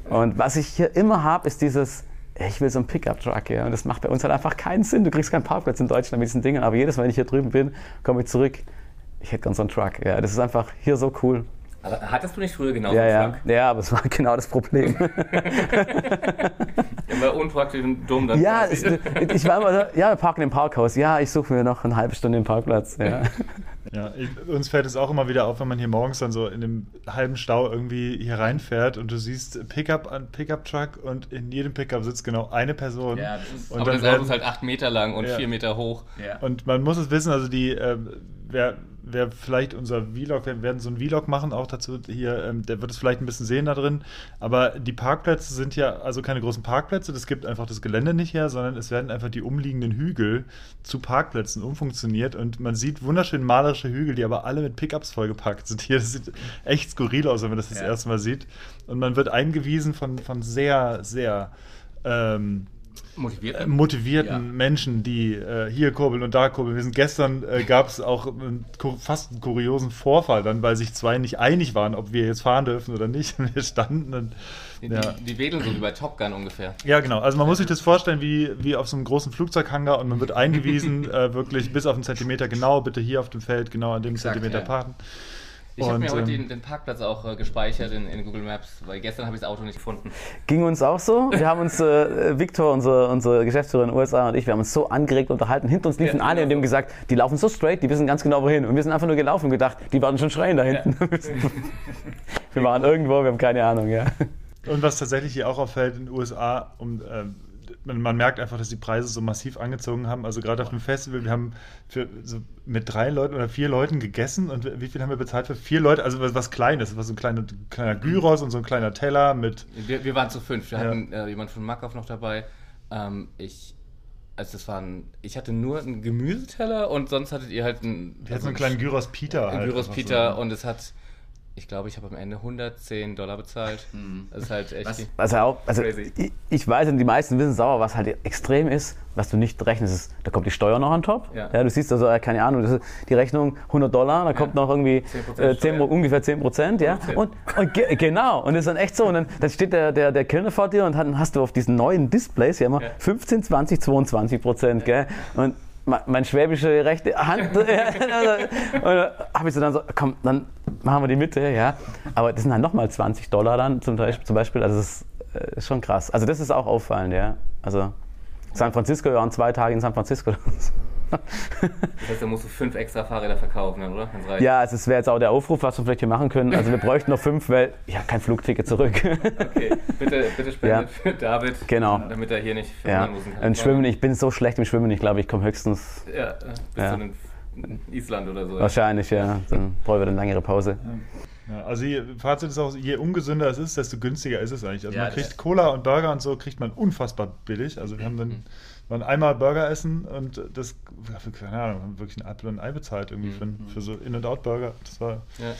Und was ich hier immer habe, ist dieses, ich will so einen Pickup-Truck. Ja? Und das macht bei uns halt einfach keinen Sinn. Du kriegst keinen Parkplatz in Deutschland mit diesen Dingen. Aber jedes Mal, wenn ich hier drüben bin, komme ich zurück. Ich hätte gern so einen Truck. Ja, das ist einfach hier so cool. Aber hattest du nicht früher genau ja, einen ja. Truck? Ja, aber es war genau das Problem. Immer unpraktisch und dumm dann. Ja, es, ich war immer, so, ja, wir parken im Parkhaus. Ja, ich suche mir noch eine halbe Stunde den Parkplatz. Ja. Ja, ich, uns fällt es auch immer wieder auf, wenn man hier morgens dann so in dem halben Stau irgendwie hier reinfährt und du siehst Pickup an Pickup-Truck und in jedem Pickup sitzt genau eine Person. Ja, das ist, und aber dann das Auto ist halt acht Meter lang und Ja. vier Meter hoch. Ja. Und man muss es wissen, also die, ähm, wer, wer vielleicht unser Vlog, wir werden so einen Vlog machen, auch dazu hier, ähm, der wird es vielleicht ein bisschen sehen da drin, aber die Parkplätze sind ja also keine großen Parkplätze, das gibt einfach das Gelände nicht her, sondern es werden einfach die umliegenden Hügel zu Parkplätzen umfunktioniert und man sieht wunderschön malerische Hügel, die aber alle mit Pickups vollgepackt sind hier. Das sieht echt skurril aus, wenn man das das Ja. erste Mal sieht. Und man wird eingewiesen von, von sehr, sehr ähm, Motiviert. äh, motivierten Ja. Menschen, die äh, hier kurbeln und da kurbeln. Wir sind gestern, äh, gab es auch einen, fast einen kuriosen Vorfall, dann, weil sich zwei nicht einig waren, ob wir jetzt fahren dürfen oder nicht. Wir standen und, die, ja. die, die wedeln so wie bei Top Gun ungefähr. ja, genau. Also man muss sich das vorstellen wie, wie auf so einem großen Flugzeughangar und man wird eingewiesen, äh, wirklich bis auf einen Zentimeter genau, bitte hier auf dem Feld, genau an dem Exakt, Zentimeter ja. parken. Ich habe mir heute ähm, den, den Parkplatz auch äh, gespeichert in, in Google Maps, weil gestern habe ich das Auto nicht gefunden. Ging uns auch so. Wir haben uns, äh, Victor, unsere, unsere Geschäftsführerin in den USA und ich, wir haben uns so angeregt unterhalten. Hinter uns liefen Ja, alle und haben genau. gesagt, die laufen so straight, die wissen ganz genau wohin. Und wir sind einfach nur gelaufen und gedacht, die werden schon schreien da hinten. wir waren irgendwo, wir haben keine Ahnung, ja. Und was tatsächlich hier auch auffällt in den USA, um, ähm, man, man merkt einfach, dass die Preise so massiv angezogen haben. Also gerade auf dem Festival, wir haben für, so mit drei Leuten oder vier Leuten gegessen und wie viel haben wir bezahlt für vier Leute? Also was, was Kleines, was so ein kleiner, kleiner Gyros und so ein kleiner Teller mit. Wir, wir waren zu fünf. Wir Ja. hatten äh, jemand von Makov noch dabei. Ähm, ich, also das waren, ich hatte nur einen Gemüseteller und sonst hattet ihr halt einen, Wir hatten so einen kleinen Gyros Peter. einen halt Gyros Peter so. und es hat, ich glaube, ich habe am Ende 110 Dollar bezahlt. Das ist halt echt. Was, also auch, also Crazy. ich, ich weiß, und die meisten wissen es auch, was halt extrem ist, was du nicht rechnest, ist, da kommt die Steuer noch an top. Ja. du siehst also, äh, keine Ahnung, das ist die Rechnung 100 Dollar, da kommt noch irgendwie 10% äh, 10, Steuer. ungefähr 10 Prozent, ja. 15. Und, und ge genau, und das ist dann echt so. Und dann, dann steht der, der, der Kellner vor dir und dann hast du auf diesen neuen Displays ja immer Ja. 15, 20, 22 Prozent, gell. Und me- mein schwäbische rechte Hand, und da habe ich so dann so, komm, dann machen wir die Mitte, ja. Aber das sind dann nochmal 20 Dollar dann zum Beispiel, zum Beispiel also das ist, äh, ist schon krass. Also das ist auch auffallend, ja. Also San Francisco, wir waren zwei Tage in San Francisco. Das heißt, da musst du fünf extra Fahrräder verkaufen, oder? Ja, also es wäre jetzt auch der Aufruf, was wir vielleicht hier machen können. Also wir bräuchten noch fünf, weil ich habe kein Flugticket zurück. Okay, bitte, bitte spendet Ja. für David, Genau. damit er hier nicht ja. verhungern muss. Und Schwimmen, ich bin so schlecht im Schwimmen, ich glaube, ich komme höchstens Ja, äh, bis Ja. zu den Island oder so. wahrscheinlich, ja. Dann brauche ich wieder eine längere Pause. Ja, also je, Fazit ist auch, je ungesünder es ist, desto günstiger ist es eigentlich. Also Ja, man kriegt Cola und Burger und so kriegt man unfassbar billig. Also wir haben dann waren einmal Burger essen und das, für, keine Ahnung, haben wirklich ein Apfel und ein Ei bezahlt irgendwie für, für so In-and-Out-Burger. Das war, Ja.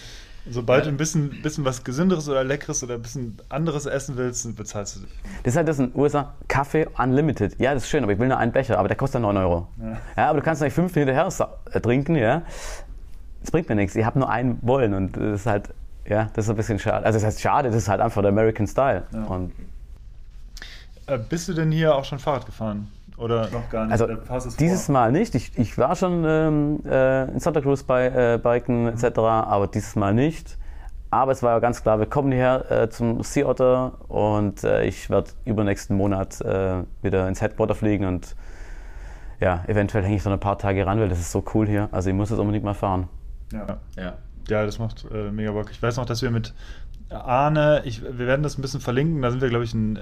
Sobald du ein bisschen, bisschen was Gesünderes oder Leckeres oder ein bisschen anderes essen willst, dann bezahlst du dich. Das ist halt das in den USA, Kaffee Unlimited. Ja, das ist schön, aber ich will nur einen Becher, aber der kostet 9 Euro. Ja, aber du kannst nicht fünf hinterher äh, trinken, ja. Das bringt mir nichts. Ich habe nur einen wollen und das ist halt, ja, das ist ein bisschen schade. Also das heißt schade, das ist halt einfach der American Style. Ja. Und Äh, bist du denn hier auch schon Fahrrad gefahren? Oder noch gar nicht? Also dieses vor? Mal nicht. Ich, ich war schon ähm, äh, in Santa Cruz bei äh, Biken etc., aber dieses Mal nicht. Aber es war ja ganz klar, wir kommen hierher äh, zum Sea Otter und äh, ich werde übernächsten Monat äh, wieder ins Headquarter fliegen und ja, eventuell hänge ich noch ein paar Tage ran, weil das ist so cool hier. Also ich muss es unbedingt mal fahren. Ja. Ja. Ja, das macht äh, mega Bock. Ich weiß noch, dass wir mit Arne, ich, wir werden das ein bisschen verlinken, da sind wir, glaube ich, ein, äh,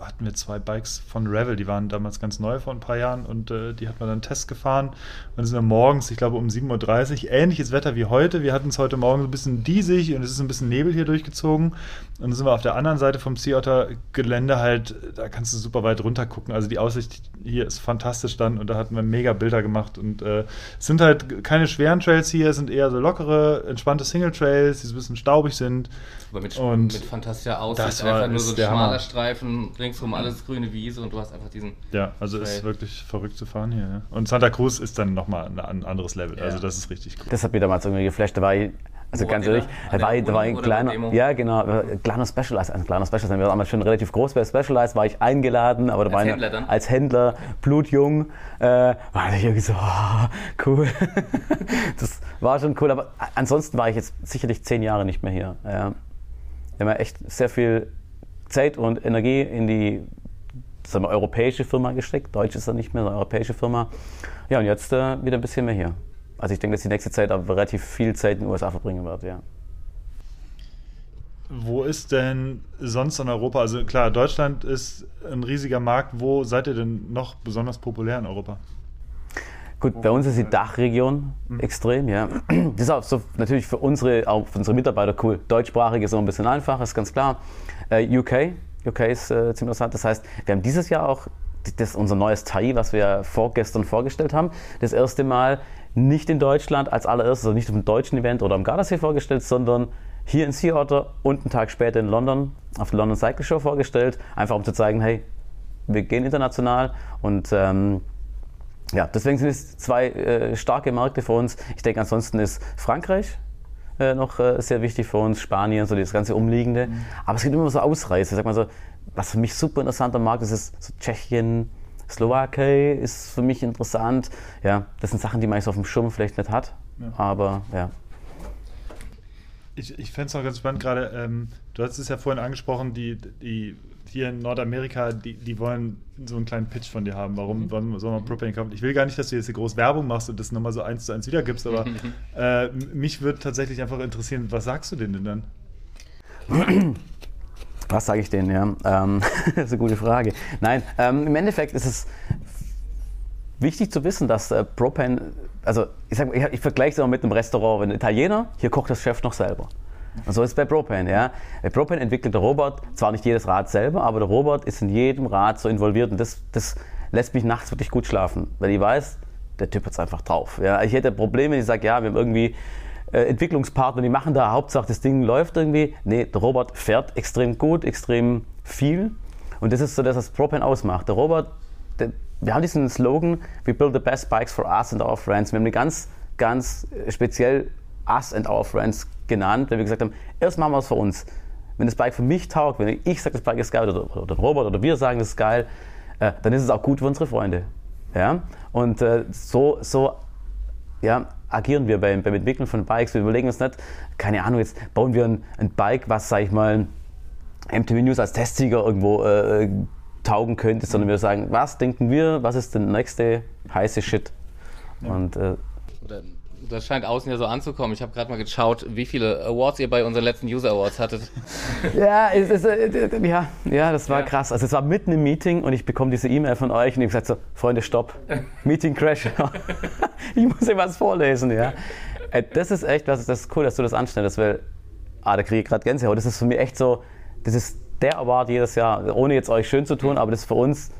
hatten wir zwei Bikes von Revel, die waren damals ganz neu vor ein paar Jahren und äh, die hat man dann Test gefahren. Und dann sind wir morgens, ich glaube um 7.30 Uhr, ähnliches Wetter wie heute. Wir hatten es heute Morgen so ein bisschen diesig und es ist ein bisschen Nebel hier durchgezogen. Und dann sind wir auf der anderen Seite vom Sea Otter Gelände halt, da kannst du super weit runter gucken. Also die Aussicht hier ist fantastisch dann und da hatten wir mega Bilder gemacht. Und äh, es sind halt keine schweren Trails hier, es sind eher so lockere, entspannte Single Trails, die so ein bisschen staubig sind sind. Aber mit, Und mit fantastischer Aussicht, das war- einfach nur ist so ein schmaler Hammer. Streifen, ringsrum alles grüne Wiese und du hast einfach diesen. Ja, also ist Trail. wirklich verrückt zu fahren hier. Ja. Und Santa Cruz ist dann nochmal ein, ein anderes Level. Ja. Also das ist richtig cool. Das hat mich damals irgendwie geflasht. Da war ich, also Wo ganz ehrlich, da? war, da war ein kleiner, ja genau, ein kleiner Specialized, ein kleiner Specialized. Wir waren damals schon relativ groß bei Specialized, war ich eingeladen, aber da Als war ich Händler dann? als Händler, blutjung, äh, war ich irgendwie so, oh, cool. das war schon cool, aber ansonsten war ich jetzt sicherlich zehn Jahre nicht mehr hier. Ja. Wir haben ja echt sehr viel Zeit und Energie in die sagen wir, europäische Firma gesteckt. Deutsch ist er nicht mehr, eine europäische Firma. Ja, und jetzt äh, wieder ein bisschen mehr hier. Also ich denke, dass die nächste Zeit aber relativ viel Zeit in den USA verbringen wird, ja. Wo ist denn sonst in Europa? Also klar, Deutschland ist ein riesiger Markt. Wo seid ihr denn noch besonders populär in Europa? Gut, bei uns ist die Dachregion extrem, ja. Das ist auch so natürlich für unsere, auch für unsere Mitarbeiter cool. Deutschsprachig ist so ein bisschen einfacher, ist ganz klar. Äh, UK, UK ist äh, ziemlich interessant. Das heißt, wir haben dieses Jahr auch das, unser neues TAI, was wir vorgestern vorgestellt haben, das erste Mal nicht in Deutschland als allererstes, also nicht auf dem deutschen Event oder am Gardasee vorgestellt, sondern hier in Sea Otter und einen Tag später in London auf der London Cycle Show vorgestellt, einfach um zu zeigen, hey, wir gehen international und ähm, ja, deswegen sind es zwei äh, starke Märkte für uns. Ich denke, ansonsten ist Frankreich äh, noch äh, sehr wichtig für uns, Spanien, so das ganze Umliegende. Aber es gibt immer so Ausreißer. Sag mal so, was für mich super interessanter Markt ist, ist so Tschechien, Slowakei ist für mich interessant. Ja, das sind Sachen, die man so auf dem Schirm vielleicht nicht hat. Ja. Aber ja. Ich, ich fände es noch ganz spannend, gerade, ähm, du hast es ja vorhin angesprochen, die, die hier in Nordamerika, die, die wollen so einen kleinen Pitch von dir haben. Warum, warum soll man Propane kaufen? Ich will gar nicht, dass du jetzt hier groß Werbung machst und das nochmal so eins zu eins wiedergibst, aber äh, mich würde tatsächlich einfach interessieren, was sagst du denen denn dann? Was sage ich denen, ja? Ähm, das ist eine gute Frage. Nein, ähm, im Endeffekt ist es wichtig zu wissen, dass äh, Propane, also ich, sag, ich, ich vergleiche es immer mit einem Restaurant, wenn ein Italiener, hier kocht das Chef noch selber. Und so ist es bei Propane, ja. Bei Propane entwickelt der Robert zwar nicht jedes Rad selber, aber der Robert ist in jedem Rad so involviert und das, das lässt mich nachts wirklich gut schlafen, weil ich weiß, der Typ hat es einfach drauf. Ja. Ich hätte Probleme, ich sage, ja, wir haben irgendwie äh, Entwicklungspartner, die machen da Hauptsache, das Ding läuft irgendwie. Nee, der Robert fährt extrem gut, extrem viel. Und das ist so das, was Propane ausmacht. Der Robert, der, wir haben diesen Slogan, we build the best bikes for us and our friends. Wir haben eine ganz, ganz äh, speziell us and our friends genannt, weil wir gesagt haben, erst machen wir es für uns. Wenn das Bike für mich taugt, wenn ich sage, das Bike ist geil, oder, oder der Robert oder wir sagen, das ist geil, äh, dann ist es auch gut für unsere Freunde. Ja? Und äh, so, so ja, agieren wir beim, beim Entwickeln von Bikes. Wir überlegen uns nicht, keine Ahnung, jetzt bauen wir ein, ein Bike, was, sag ich mal, MTV News als Testsieger irgendwo äh, taugen könnte, sondern wir sagen, was denken wir, was ist der nächste heiße Shit? Und äh, das scheint außen ja so anzukommen. Ich habe gerade mal geschaut, wie viele Awards ihr bei unseren letzten User Awards hattet. ja, es ist, äh, ja, ja, das war Ja. krass. Also es war mitten im Meeting und ich bekomme diese E-Mail von euch und ich gesagt so, Freunde, stopp, Meeting Crash. ich muss euch was vorlesen, ja. Äh, Das ist echt, das ist cool, dass du das anstellst, weil, ah, da kriege ich gerade Gänsehaut. Das ist für mich echt so, das ist der Award jedes Jahr, ohne jetzt euch schön zu tun, aber das ist für uns,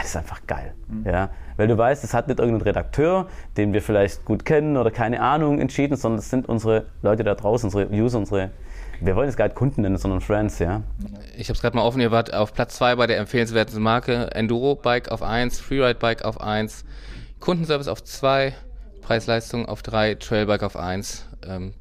das ist einfach geil. Ja? Weil du weißt, es hat nicht irgendein Redakteur, den wir vielleicht gut kennen oder keine Ahnung entschieden, sondern es sind unsere Leute da draußen, unsere User, unsere, wir wollen es gar nicht Kunden nennen, sondern Friends, ja. Ich habe es gerade mal offen, ihr wart auf Platz 2 bei der empfehlenswerten Marke. Enduro-Bike auf 1, Freeride-Bike auf 1, Kundenservice auf 2, Preis-Leistung auf 3, Trailbike auf 1. Ähm,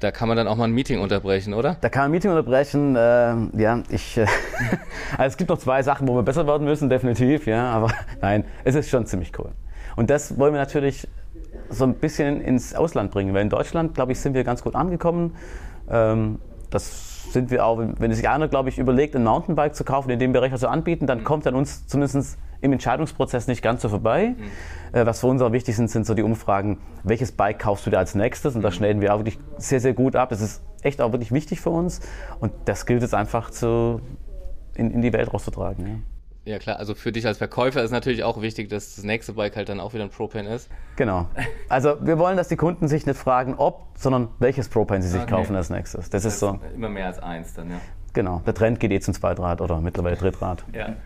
da kann man dann auch mal ein Meeting unterbrechen, oder? Da kann man ein Meeting unterbrechen. Äh, ja, ich. Äh, also es gibt noch zwei Sachen, wo wir besser werden müssen, definitiv. Ja, aber nein, es ist schon ziemlich cool. Und das wollen wir natürlich so ein bisschen ins Ausland bringen, weil in Deutschland, glaube ich, sind wir ganz gut angekommen. Ähm, das sind wir auch, wenn sich einer, glaube ich, überlegt, ein Mountainbike zu kaufen, in dem Bereich was wir anbieten, dann kommt an uns zumindest im Entscheidungsprozess nicht ganz so vorbei. Äh, was für uns auch wichtig sind, sind so die Umfragen, welches Bike kaufst du dir als nächstes? Und da schneiden wir auch wirklich sehr, sehr gut ab. Das ist echt auch wirklich wichtig für uns. Und das gilt es einfach zu, in, in die Welt rauszutragen. Ja. Ja klar, also für dich als Verkäufer ist natürlich auch wichtig, dass das nächste Bike halt dann auch wieder ein Propane ist. Genau. Also wir wollen, dass die Kunden sich nicht fragen, ob, sondern welches Propane sie sich Okay. kaufen als nächstes. Das ist so, Immer mehr als eins dann, ja. genau. Der Trend geht eh zum Zweitrad oder mittlerweile Drittrad. Ja.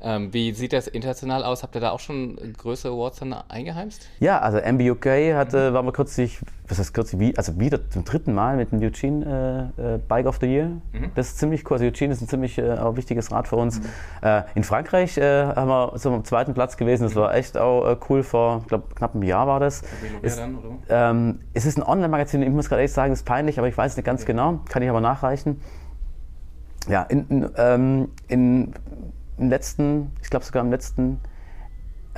Ähm, wie sieht das international aus? Habt ihr da auch schon größere Awards dann eingeheimst? Ja, also MBUK hatte, waren wir kürzlich was heißt kürzlich, also wieder zum dritten Mal mit dem Eugene äh, äh, Bike of the Year. Mhm. Das ist ziemlich cool. Also Eugene ist ein ziemlich äh, auch wichtiges Rad für uns. Mhm. Äh, in Frankreich äh, haben wir so am zweiten Platz gewesen. Das war echt auch cool. Vor, ich glaube, knapp einem Jahr war das. Ist, dann, ähm, es ist ein Online-Magazin. Ich muss gerade echt sagen, es ist peinlich, aber ich weiß nicht ganz okay. genau. Kann ich aber nachreichen. Ja, in, in, ähm, in, im letzten, ich glaube sogar im letzten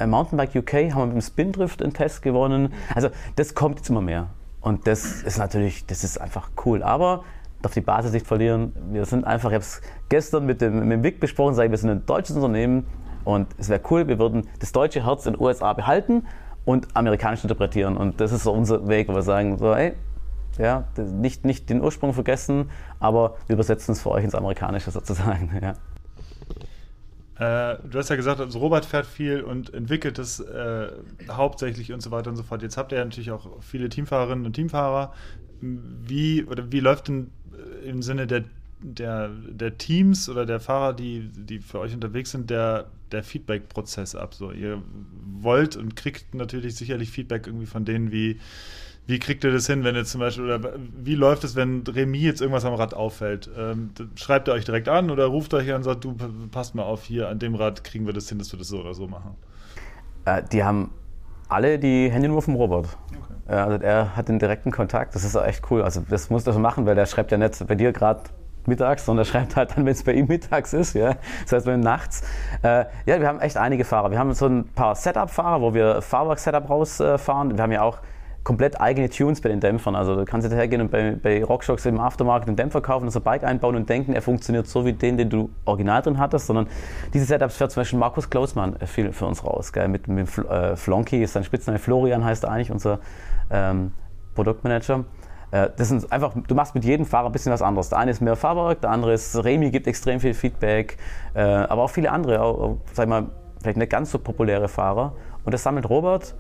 Mountainbike UK haben wir mit dem Spindrift einen Test gewonnen. Also das kommt jetzt immer mehr. Und das ist natürlich, das ist einfach cool. Aber darf die Basis nicht verlieren. Wir sind einfach, ich habe es gestern mit dem, mit dem Vic besprochen, sage ich, wir sind ein deutsches Unternehmen und es wäre cool, wir würden das deutsche Herz in den USA behalten und amerikanisch interpretieren. Und das ist so unser Weg, wo wir sagen, so, ey, ja, nicht, nicht den Ursprung vergessen, aber wir übersetzen es für euch ins Amerikanische sozusagen. Ja. Äh, du hast ja gesagt, also Robert fährt viel und entwickelt es äh, hauptsächlich und so weiter und so fort. Jetzt habt ihr ja natürlich auch viele Teamfahrerinnen und Teamfahrer. Wie oder wie läuft denn äh, im Sinne der, der, der Teams oder der Fahrer, die, die für euch unterwegs sind, der, der Feedback-Prozess ab? So, ihr wollt und kriegt natürlich sicherlich Feedback irgendwie von denen wie wie kriegt ihr das hin, wenn jetzt zum Beispiel, oder wie läuft es, wenn Remy jetzt irgendwas am Rad auffällt? Ähm, schreibt ihr euch direkt an oder ruft euch an und sagt, du passt mal auf, hier an dem Rad kriegen wir das hin, dass wir das so oder so machen? Äh, die haben alle die Handynummer vom Robert. Okay. Äh, also er hat den direkten Kontakt, das ist auch echt cool. Also das muss er so machen, weil der schreibt ja nicht bei dir gerade mittags, sondern er schreibt halt dann, wenn es bei ihm mittags ist. Ja? Das heißt, wenn nachts. Äh, ja, wir haben echt einige Fahrer. Wir haben so ein paar Setup-Fahrer, wo wir Fahrwerk-Setup rausfahren. Wir haben ja auch komplett eigene Tunes bei den Dämpfern. Also du kannst jetzt hergehen und bei, bei RockShox im Aftermarket einen Dämpfer kaufen, das Bike einbauen und denken, er funktioniert so wie den, den du original drin hattest, sondern diese Setups fährt zum Beispiel Markus Klausmann viel für uns raus. Gell? Mit, mit äh, Flonky ist sein Spitzname, Florian heißt er eigentlich, unser ähm, Produktmanager. Äh, das sind einfach, du machst mit jedem Fahrer ein bisschen was anderes. Der eine ist mehr Fahrwerk, der andere ist, Remy gibt extrem viel Feedback, äh, aber auch viele andere, auch, sag mal, vielleicht nicht ganz so populäre Fahrer. Und das sammelt Robert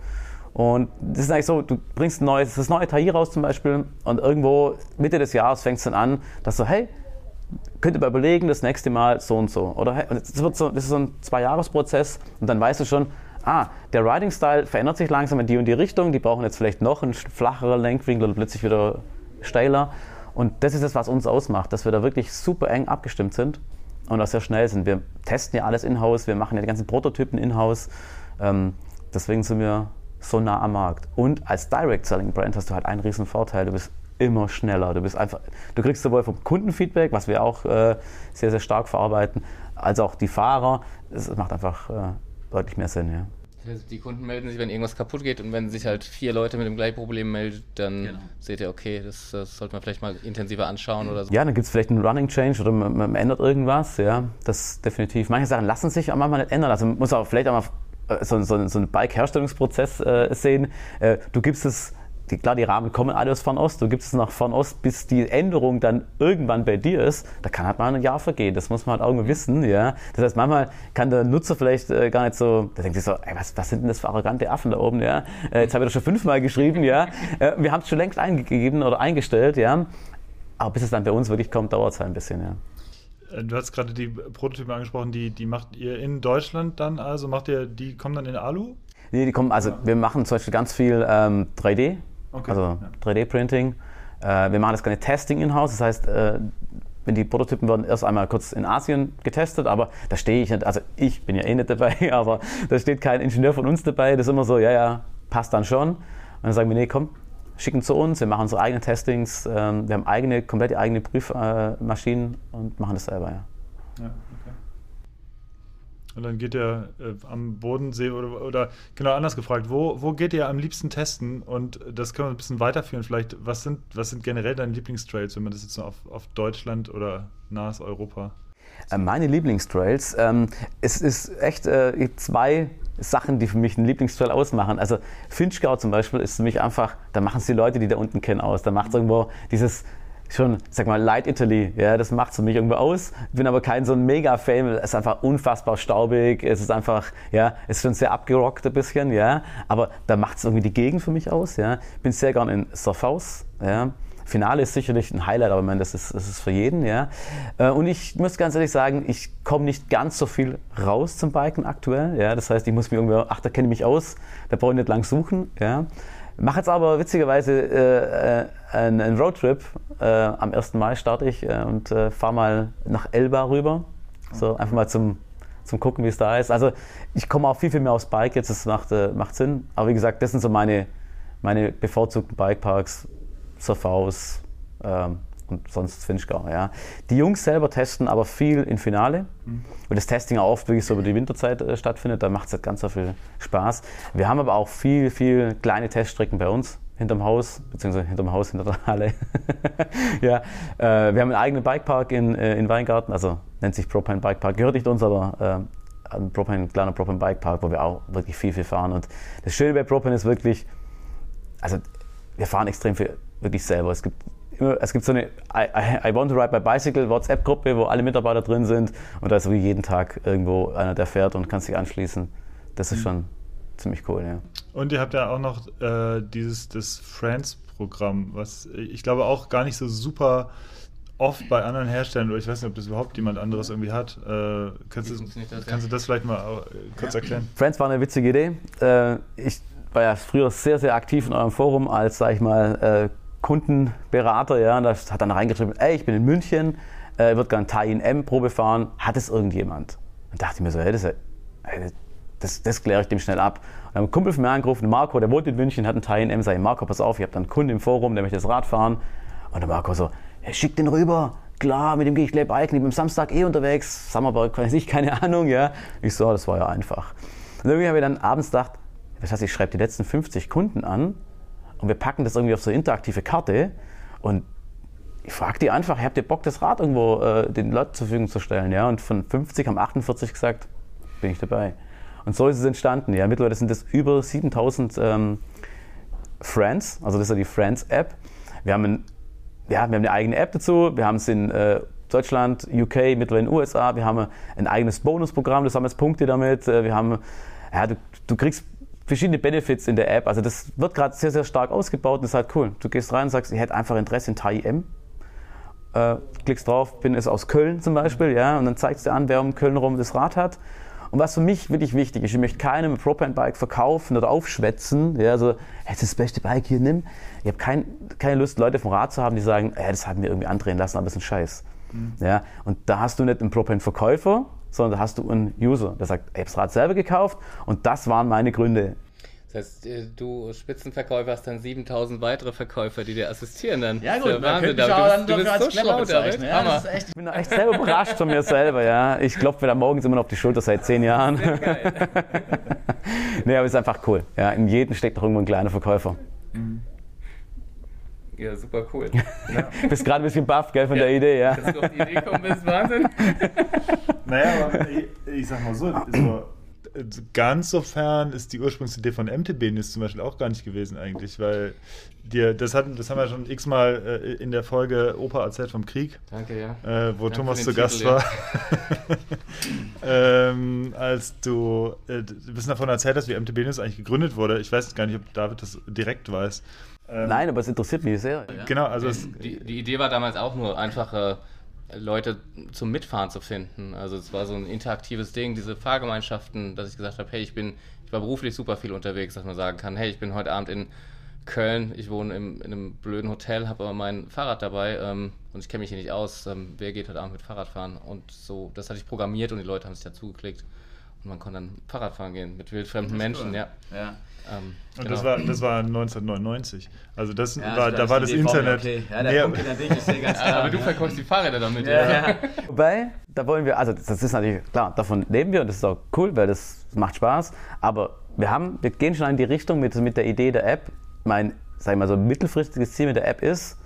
und das ist eigentlich so, du bringst ein neues, das neue TAI raus zum Beispiel und irgendwo Mitte des Jahres fängt es dann an, dass du, hey, könnt ihr mal überlegen, das nächste Mal so und so. Oder hey, das, wird so, das ist so ein Zwei-Jahres-Prozess und dann weißt du schon, ah, der Riding-Style verändert sich langsam in die und die Richtung, die brauchen jetzt vielleicht noch einen flacheren Lenkwinkel oder plötzlich wieder steiler. Und das ist das, was uns ausmacht, dass wir da wirklich super eng abgestimmt sind und auch sehr schnell sind. Wir testen ja alles in-house, wir machen ja die ganzen Prototypen in-house. Ähm, deswegen sind wir so nah am Markt. Und als Direct Selling Brand hast du halt einen riesen Vorteil. Du bist immer schneller. Du bist einfach, du kriegst sowohl vom Kundenfeedback, was wir auch äh, sehr, sehr stark verarbeiten, als auch die Fahrer. Es macht einfach äh, deutlich mehr Sinn, ja. Die Kunden melden sich, wenn irgendwas kaputt geht und wenn sich halt vier Leute mit dem gleichen Problem melden, dann genau. seht ihr, okay, das, das, sollte man vielleicht mal intensiver anschauen oder so. Ja, dann gibt es vielleicht einen Running Change oder man, man, ändert irgendwas, ja, das definitiv. Manche Sachen lassen sich auch manchmal nicht ändern, also man muss auch vielleicht auch mal so, so, so einen Bike-Herstellungsprozess äh, sehen. Äh, du gibst es die, klar, die Rahmen kommen alle aus Fernost. Du gibst es nach Fernost, bis die Änderung dann irgendwann bei dir ist. Da kann halt mal ein Jahr vergehen. Das muss man halt irgendwie wissen. Ja? Das heißt, manchmal kann der Nutzer vielleicht äh, gar nicht so, der denkt sich so, ey, was, was sind denn das für arrogante Affen da oben? Ja? Äh, jetzt habe ich das schon fünfmal geschrieben. Ja? Äh, wir haben es schon längst eingegeben oder eingestellt. Ja? Aber bis es dann bei uns wirklich kommt, dauert es halt ein bisschen. Ja. Du hast gerade die Prototypen angesprochen, die, die macht ihr in Deutschland dann also? Macht ihr, die kommen dann in Alu? Nee, die kommen, also wir machen zum Beispiel ganz viel ähm, 3D, okay, also ja. 3D-Printing. Äh, wir machen das keine Testing in-house, das heißt, äh, wenn die Prototypen werden erst einmal kurz in Asien getestet, aber da stehe ich nicht, also ich bin ja eh nicht dabei, aber da steht kein Ingenieur von uns dabei, das ist immer so, ja, ja, passt dann schon. Und dann sagen wir, nee, komm, schicken zu uns, wir machen unsere eigenen Testings, ähm, wir haben eigene, komplett eigene Prüfmaschinen und machen das selber, ja. ja okay. Und dann geht ihr äh, am Bodensee oder, oder genau anders gefragt, wo, wo geht ihr am liebsten testen? Und das können wir ein bisschen weiterführen. Vielleicht, was sind, was sind generell deine Lieblingstrails, wenn man das jetzt auf, auf Deutschland oder nahes Europa? Äh, meine Lieblingstrails, ähm, es ist echt äh, zwei Sachen, die für mich einen Lieblingstrail ausmachen. Also Finchgau zum Beispiel ist für mich einfach, da machen es die Leute, die da unten kennen, aus. Da macht es irgendwo dieses schon, sag mal, Light Italy, ja, das macht es für mich irgendwo aus. Bin aber kein so ein Mega-Fan, es ist einfach unfassbar staubig, es ist einfach, ja, es ist schon sehr abgerockt ein bisschen, ja, aber da macht es irgendwie die Gegend für mich aus, ja. Bin sehr gern in Surfhaus, ja. Finale ist sicherlich ein Highlight, aber ich meine, das ist, das ist für jeden. Ja. Äh, und ich muss ganz ehrlich sagen, ich komme nicht ganz so viel raus zum Biken aktuell. Ja. Das heißt, ich muss mir irgendwie, ach, da kenne ich mich aus, da brauche ich nicht lang suchen. Ja. Mache jetzt aber witzigerweise äh, äh, einen, Roadtrip. Äh, am 1. Mai starte ich äh, und äh, fahre mal nach Elba rüber. So einfach mal zum, zum Gucken, wie es da ist. Also ich komme auch viel, viel mehr aufs Bike jetzt, das macht, macht Sinn. Aber wie gesagt, das sind so meine, meine bevorzugten Bikeparks, Surfhaus ähm, und sonst Finchgau. Ja. Die Jungs selber testen aber viel in Finale, weil das Testing auch oft wirklich so über die Winterzeit äh, stattfindet. Da macht es halt ganz so viel Spaß. Wir haben aber auch viel, viel kleine Teststrecken bei uns hinterm Haus, beziehungsweise hinterm Haus, hinter der Halle. ja, äh, wir haben einen eigenen Bikepark in, äh, in Weingarten, also nennt sich Propane Bikepark, gehört nicht uns, aber äh, ein, Propane, ein kleiner Propane Bikepark, wo wir auch wirklich viel, viel fahren. Und das Schöne bei Propane ist wirklich, also wir fahren extrem viel wirklich selber. Es gibt es gibt so eine I, I Want to Ride by Bicycle WhatsApp-Gruppe, wo alle Mitarbeiter drin sind und da ist wie jeden Tag irgendwo einer, der fährt und kann sich anschließen. Das ist mhm. schon ziemlich cool, ja. Und ihr habt ja auch noch äh, dieses das Friends-Programm, was ich glaube auch gar nicht so super oft bei anderen Herstellern, oder ich weiß nicht, ob das überhaupt jemand anderes irgendwie hat. Äh, kannst, du, das, kannst du das vielleicht mal äh, kurz erklären? Friends war eine witzige Idee. Äh, ich war ja früher sehr, sehr aktiv in eurem Forum als, sag ich mal, äh, Kundenberater, ja, das hat dann reingeschrieben, ey, ich bin in München, äh, würde gerne Taiyin M-Probe fahren, hat es irgendjemand? Und dachte ich mir so, hey, das, das, das kläre ich dem schnell ab. Und dann haben ein Kumpel von mir angerufen, Marco, der wohnt in München, hat einen Taiyin M, sag ich, Marco, pass auf, ich habe dann einen Kunden im Forum, der möchte das Rad fahren. Und der Marco so, hey, schick den rüber, klar, mit dem gehe ich gleich biken, ich bin am Samstag eh unterwegs, Summerberg, kann ich keine Ahnung, ja. Ich so, das war ja einfach. Und irgendwie habe ich dann abends gedacht, das heißt, ich schreibe die letzten 50 Kunden an und wir packen das irgendwie auf so eine interaktive Karte und ich frage die einfach, habt ihr Bock, das Rad irgendwo äh, den Leuten zur Verfügung zu stellen? Ja? Und von 50 haben 48 gesagt, bin ich dabei. Und so ist es entstanden. Ja? Mittlerweile sind es über 7000 ähm, Friends, also das ist ja die Friends-App. Wir, haben ja, wir haben eine eigene App dazu, wir haben es in äh, Deutschland, UK, mittlerweile in den USA, wir haben ein eigenes Bonusprogramm, du sammelst Punkte damit, äh, wir haben, ja, du, du kriegst verschiedene Benefits in der App. Also das wird gerade sehr, sehr stark ausgebaut und das ist halt cool. Du gehst rein und sagst, ich hätte einfach Interesse in TAI-M. Äh, klickst drauf, bin es aus Köln zum Beispiel, ja, und dann zeigst du an, wer um Köln rum das Rad hat. Und was für mich wirklich wichtig ist, ich möchte keinem ein Propane-Bike verkaufen oder aufschwätzen, ja, so, hey, das ist das beste Bike hier, nimm. Ich habe kein, keine Lust, Leute vom Rad zu haben, die sagen, hey, das haben wir irgendwie andrehen lassen, aber das ist ein Scheiß. Mhm. Ja, und da hast du nicht einen Propane-Verkäufer, sondern da hast du einen User, der sagt, ich habe das Rad selber gekauft und das waren meine Gründe. Das heißt, äh, du Spitzenverkäufer hast dann 7000 weitere Verkäufer, die dir assistieren dann. Ja gut, man könnte mich auch dann du bist so schlau damit. Ja, echt, ich bin echt selber überrascht von mir selber, ja. Ich klopfe mir da morgens immer noch auf die Schulter seit zehn Jahren. Sehr geil. nee, aber es ist einfach cool. Ja, in jedem steckt doch irgendwo ein kleiner Verkäufer. Mhm. Ja, super cool. Ja. bist gerade ein bisschen baff, gell, von ja. der Idee, ja. Dass du auf die Idee kommen bist, Wahnsinn. naja, aber ich, ich sag mal so, so ganz so fern ist die Ursprungsidee von MTB News zum Beispiel auch gar nicht gewesen eigentlich, weil dir, das, hatten, das haben wir schon x-mal äh, in der Folge Opa erzählt vom Krieg. Danke, ja. Äh, wo Danke Thomas zu Gast Titel, war. Ähm, als du äh, ein bisschen davon erzählt hast, wie MTB News eigentlich gegründet wurde. Ich weiß gar nicht, ob David das direkt weiß. Ähm, Nein, aber es interessiert mich sehr. Ja. Genau, also die, die, Idee war damals auch nur einfache Leute zum Mitfahren zu finden. Also es war so ein interaktives Ding, diese Fahrgemeinschaften, dass ich gesagt habe, hey, ich bin, ich war beruflich super viel unterwegs, dass man sagen kann, hey, ich bin heute Abend in Köln, ich wohne im, in einem blöden Hotel, habe aber mein Fahrrad dabei ähm, und ich kenne mich hier nicht aus. Ähm, wer geht heute Abend mit Fahrradfahren? Und so, das hatte ich programmiert und die Leute haben sich dazu geklickt. Und man konnte dann Fahrradfahren gehen mit wildfremden Menschen, cool. ja. ja. Ähm, und genau. das, war, das war 1999. Also das ja, war, da war das Internet. Okay. Ja, der Punkt an dich ist sehr ganz klar. Aber du verkaufst die Fahrräder damit. Ja. ja. Wobei, da wollen wir, also das ist natürlich klar, davon leben wir und das ist auch cool, weil das macht Spaß. Aber wir haben, wir gehen schon in die Richtung mit, mit der Idee der App. Mein, sag ich mal so, mittelfristiges Ziel mit der App ist,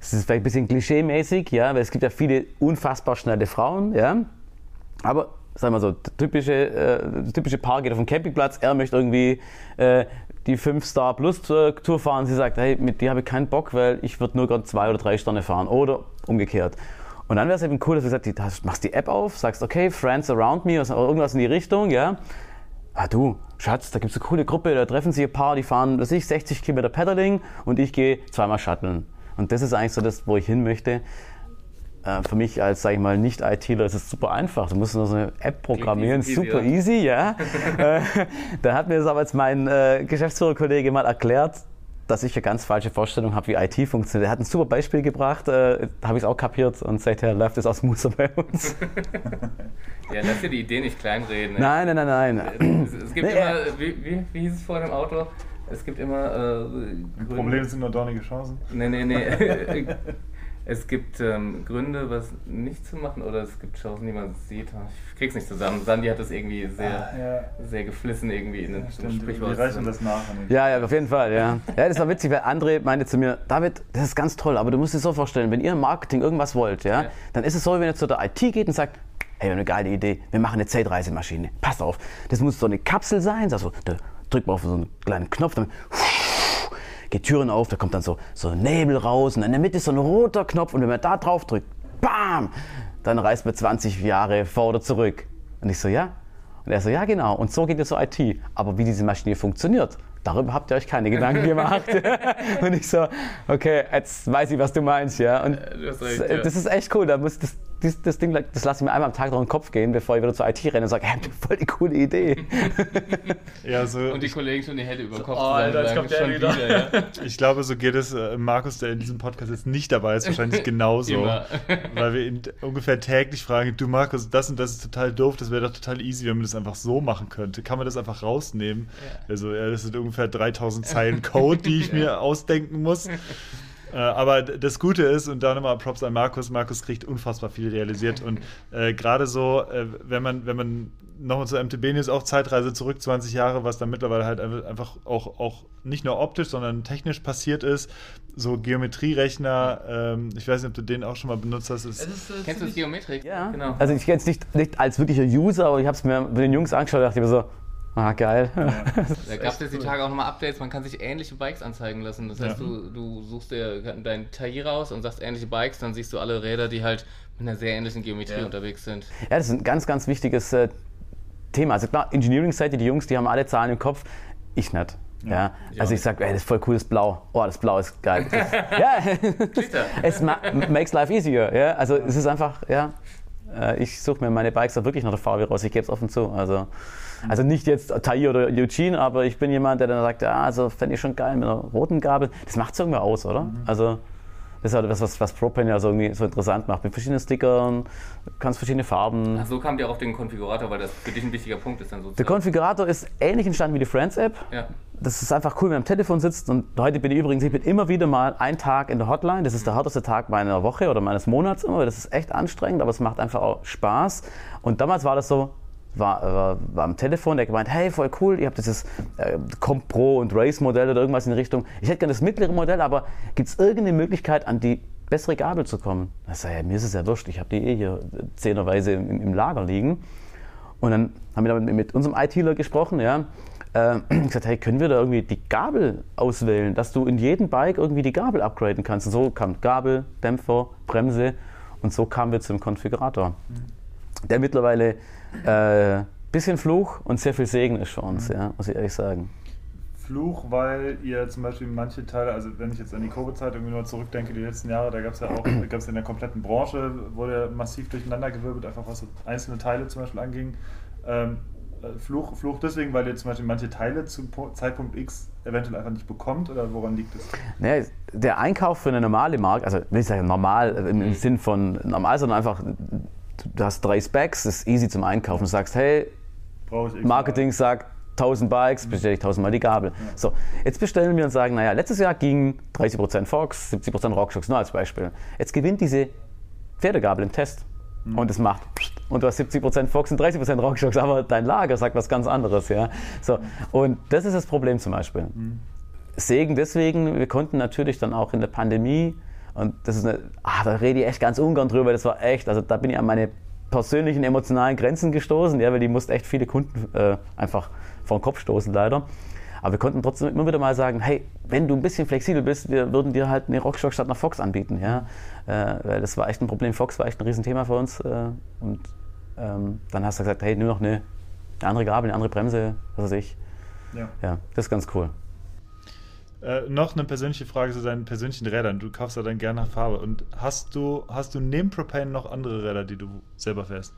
es ist vielleicht ein bisschen klischee-mäßig, ja, weil es gibt ja viele unfassbar schnelle Frauen, ja. Aber sagen wir so, typische, äh, typische Paar geht auf den Campingplatz, er möchte irgendwie äh, die 5-Star Plus Tour fahren. Sie sagt, hey, mit dir habe ich keinen Bock, weil ich würde nur gerade zwei oder drei Sterne fahren oder umgekehrt. Und dann wäre es eben cool, dass du sagst, du machst die App auf, sagst, okay, Friends around me, oder irgendwas in die Richtung, ja. Ah du, Schatz, da gibt es eine coole Gruppe, da treffen sich ein paar, die fahren, was ich, 60 Kilometer Pedaling und ich gehe zweimal shutteln. Und das ist eigentlich so das, wo ich hin möchte. Äh, für mich als, sage ich mal, Nicht-ITler ist es super einfach. Du musst nur so eine App programmieren, easy, super easy, ja. Äh, da hat mir das aber jetzt mein äh, Geschäftsführerkollege mal erklärt, dass ich eine ganz falsche Vorstellung habe, wie IT funktioniert. Er hat ein super Beispiel gebracht, äh, habe ich es auch kapiert und seither läuft es aus Muster bei uns. ja, lass dir die Idee nicht kleinreden. Ne? Nein, nein, nein, nein. Es, es gibt nee, immer, wie, wie, wie hieß es vor dem Auto? Es gibt immer. Äh, Probleme sind nur dornige Chancen. Nee, nee, nee. Es gibt ähm, Gründe, was nicht zu machen, oder es gibt Chancen, die man sieht. Ich krieg's nicht zusammen. Sandy hat das irgendwie sehr, ah, ja. sehr geflissen irgendwie in den ja, Sprichwort. Die reichen das nach. Ja, ja, auf jeden Fall, ja. Ja, das war witzig, weil André meinte zu mir, David, das ist ganz toll, aber du musst dir so vorstellen, wenn ihr im Marketing irgendwas wollt, ja, ja. dann ist es so, wenn ihr zu der IT geht und sagt, hey, wir haben eine geile Idee, wir machen eine Zeitreisemaschine. Passt auf, das muss so eine Kapsel sein, also da drückt man auf so einen kleinen Knopf, dann geht Türen auf, da kommt dann so, so Nebel raus und in der Mitte ist so ein roter Knopf und wenn man da drauf drückt, bam, dann reist man 20 Jahre vor oder zurück. Und ich so, ja? Und er so, ja genau, und so geht es zur IT. Aber wie diese Maschine funktioniert, darüber habt ihr euch keine Gedanken gemacht. und ich so, okay, jetzt weiß ich, was du meinst, ja. Und recht, ja. das ist echt cool, da muss das, das, das Ding, das lasse ich mir einmal am Tag durch den Kopf gehen, bevor ich wieder zur IT renne und sage, hey, voll die coole Idee. ja, so und die Kollegen schon die Hände über den Kopf. Oh, Alter, ich, glaub, schon wieder. wieder ja. ich glaube, so geht es äh, Markus, der in diesem Podcast jetzt nicht dabei ist, wahrscheinlich genauso. weil wir ihn ungefähr täglich fragen, du Markus, das und das ist total doof, das wäre doch total easy, wenn man das einfach so machen könnte. Kann man das einfach rausnehmen? Ja. Also, ja, das sind ungefähr 3000 Zeilen Code, die ich mir ausdenken muss. Äh, aber das Gute ist, und da nochmal Props an Markus, Markus kriegt unfassbar viel realisiert. Und äh, gerade so, äh, wenn man, wenn man nochmal zu MTB News auch Zeitreise zurück, 20 Jahre, was dann mittlerweile halt einfach auch, auch nicht nur optisch, sondern technisch passiert ist. So Geometrierechner, ähm, ich weiß nicht, ob du den auch schon mal benutzt hast. Ist, ist, äh, Kennst du das Geometrik? Ja, genau. Also ich kenne es nicht, nicht als wirklicher User, aber ich habe es mir mit den Jungs angeschaut und dachte mir so, Ah, geil. Ja. Da gab es jetzt die Tage auch nochmal Updates, man kann sich ähnliche Bikes anzeigen lassen. Das heißt, ja. du, du suchst dir dein TAI raus und sagst ähnliche Bikes, dann siehst du alle Räder, die halt mit einer sehr ähnlichen Geometrie ja. unterwegs sind. Ja, das ist ein ganz, ganz wichtiges äh, Thema. Also klar, Engineering-Seite, die Jungs, die haben alle Zahlen im Kopf, ich nicht. Ja, ja. also ich sage, das ist voll cooles Blau. Oh, das Blau ist geil. Das, ja, es ma makes life easier. Ja, also es ist einfach, ja, äh, ich suche mir meine Bikes auch wirklich nach der Farbe raus. Ich gebe es offen zu. Also also nicht jetzt Tai oder Eugene, aber ich bin jemand, der dann sagt, ja, also fände ich schon geil mit einer roten Gabel. Das macht es irgendwie aus, oder? Mhm. Also das ist halt das, was, was ProPen ja so, irgendwie so interessant macht. Mit verschiedenen Stickern, kannst verschiedene Farben. Ach, so kam ihr auf den Konfigurator, weil das für dich ein wichtiger Punkt ist dann sozusagen. Der Konfigurator ist ähnlich entstanden wie die Friends-App. Ja. Das ist einfach cool, wenn man am Telefon sitzt. Und heute bin ich übrigens, ich bin immer wieder mal einen Tag in der Hotline. Das ist der härteste Tag meiner Woche oder meines Monats immer. Das ist echt anstrengend, aber es macht einfach auch Spaß. Und damals war das so, war, war, war am Telefon, der gemeint, hey, voll cool, ihr habt dieses äh, Comp Pro und Race Modell oder irgendwas in die Richtung. Ich hätte gerne das mittlere Modell, aber gibt es irgendeine Möglichkeit, an die bessere Gabel zu kommen? Ich sage, ja, mir ist es ja wurscht, ich habe die eh hier zehnerweise im, im, Lager liegen. Und dann haben wir mit, mit unserem ITler gesprochen, ja, äh, gesagt, hey, können wir da irgendwie die Gabel auswählen, dass du in jedem Bike irgendwie die Gabel upgraden kannst. Und so kam Gabel, Dämpfer, Bremse und so kamen wir zum Konfigurator, mhm. Der mittlerweile äh, bisschen Fluch und sehr viel Segen ist für uns, mhm. ja, muss ich ehrlich sagen. Fluch, weil ihr zum Beispiel manche Teile, also wenn ich jetzt an die Covid-Zeit irgendwie nur zurückdenke, die letzten Jahre, da gab es ja auch, gab es in der kompletten Branche, wurde massiv durcheinandergewirbelt, einfach was so einzelne Teile zum Beispiel anging. Ähm, äh, Fluch, Fluch deswegen, weil ihr zum Beispiel manche Teile zum Zeitpunkt X eventuell einfach nicht bekommt oder woran liegt es? Nee, der Einkauf für eine normale Marke, also ich sagen normal im, im Sinn von normal, sondern einfach du hast drei Specs, das ist easy zum Einkaufen. Du sagst, hey, Marketing sagt 1000 Bikes, bestelle ich 1000 Mal die Gabel. Ja. So, jetzt bestellen wir und sagen, naja, letztes Jahr gingen 30% Fox, 70% Rockshocks, nur als Beispiel. Jetzt gewinnt diese Pferdegabel im Test. Mhm. Und es macht und du hast 70% Fox und 30% Rockshocks, aber dein Lager sagt was ganz anderes. Ja? So, und das ist das Problem zum Beispiel. Mhm. Segen deswegen, wir konnten natürlich dann auch in der Pandemie und das ist eine, ah, da rede ich echt ganz ungern drüber, das war echt, also da bin ich an meine persönlichen emotionalen Grenzen gestoßen, ja, weil die mussten echt viele Kunden äh, einfach vor den Kopf stoßen, leider. Aber wir konnten trotzdem immer wieder mal sagen, hey, wenn du ein bisschen flexibel bist, wir würden dir halt eine Rockstock statt einer Fox anbieten, ja. Äh, weil das war echt ein Problem. Fox war echt ein Riesenthema für uns. Äh, und ähm, dann hast du gesagt, hey, nur noch eine, eine andere Gabel, eine andere Bremse, was weiß ich. Ja. ja, das ist ganz cool. Äh, noch eine persönliche Frage zu deinen persönlichen Rädern. Du kaufst ja dann gerne nach Farbe. Und hast du, hast du neben Propane noch andere Räder, die du selber fährst?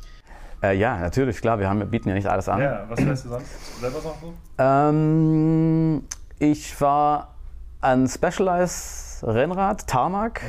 Äh, ja, natürlich, klar. Wir, haben, wir bieten ja nicht alles an. Ja, was fährst du sonst selber noch so? Ähm, ich war ein Specialized Rennrad, Tarmac.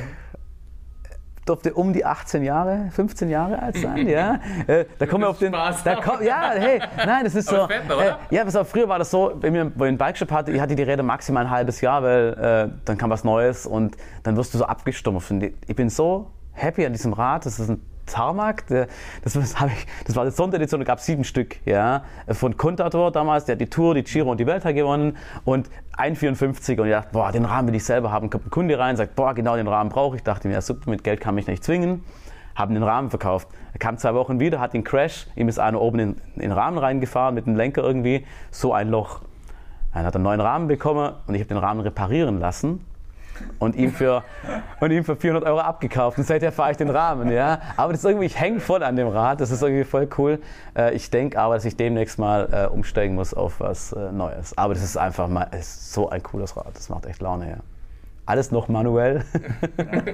Durfte um die 18 Jahre, 15 Jahre alt sein, ja. Äh, da kommen wir auf den. Spaß Da komm, ja, hey, nein, das ist Aber so. oder? Äh, ja, pass auf, früher war das so, wenn wir wo ich einen Bikeshop hatte, ich hatte die Räder maximal ein halbes Jahr, weil äh, dann kam was Neues und dann wirst du so abgestumpft. Und ich bin so happy an diesem Rad, das ist ein Tarmac, der, das, was hab ich, das war die Sonderedition, da gab es sieben Stück, ja, von Contador damals, der hat die Tour, die Giro und die Welt gewonnen und 1,54 und ich dachte, boah, den Rahmen will ich selber haben. Kommt ein Kunde rein, sagt, boah, genau den Rahmen brauche ich. Dachte mir, ja super, mit Geld kann mich nicht zwingen. Haben den Rahmen verkauft. Er kam zwei Wochen wieder, hat den Crash, ihm ist einer oben in, in den Rahmen reingefahren mit dem Lenker irgendwie, so ein Loch. Dann hat er einen neuen Rahmen bekommen und ich habe den Rahmen reparieren lassen und ihm für, und ihm für 400 Euro abgekauft. Und seither fahre ich den Rahmen, ja. Aber das ist irgendwie, ich hänge voll an dem Rad, das ist irgendwie voll cool. Äh, ich denke aber, dass ich demnächst mal äh, umsteigen muss auf was äh, Neues. Aber das ist einfach mal, ist so ein cooles Rad, das macht echt Laune, ja. Alles noch manuell.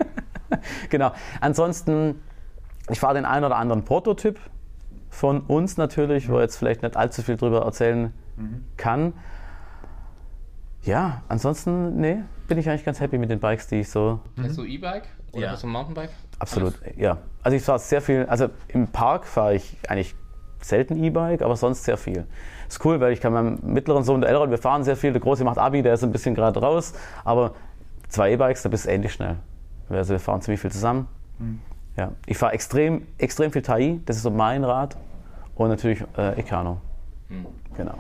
genau. Ansonsten, ich fahre den einen oder anderen Prototyp von uns natürlich, wo ich jetzt vielleicht nicht allzu viel drüber erzählen kann. Ja, ansonsten, nee, bin ich eigentlich ganz happy mit den Bikes, die ich so Hast du E-Bike oder Ja. hast du ein Mountainbike? Absolut, ja. Also ich fahre sehr viel, also im Park fahre ich eigentlich selten E-Bike, aber sonst sehr viel. Ist cool, weil ich kann meinem mittleren Sohn, der Elron, wir fahren sehr viel, der Große macht Abi, der ist ein bisschen gerade raus, aber zwei E-Bikes, da bist du ähnlich schnell. Also wir fahren ziemlich viel zusammen. Ja. Ich fahre extrem, extrem viel Tai, das ist so mein Rad. Und natürlich äh, Ecano. Genau.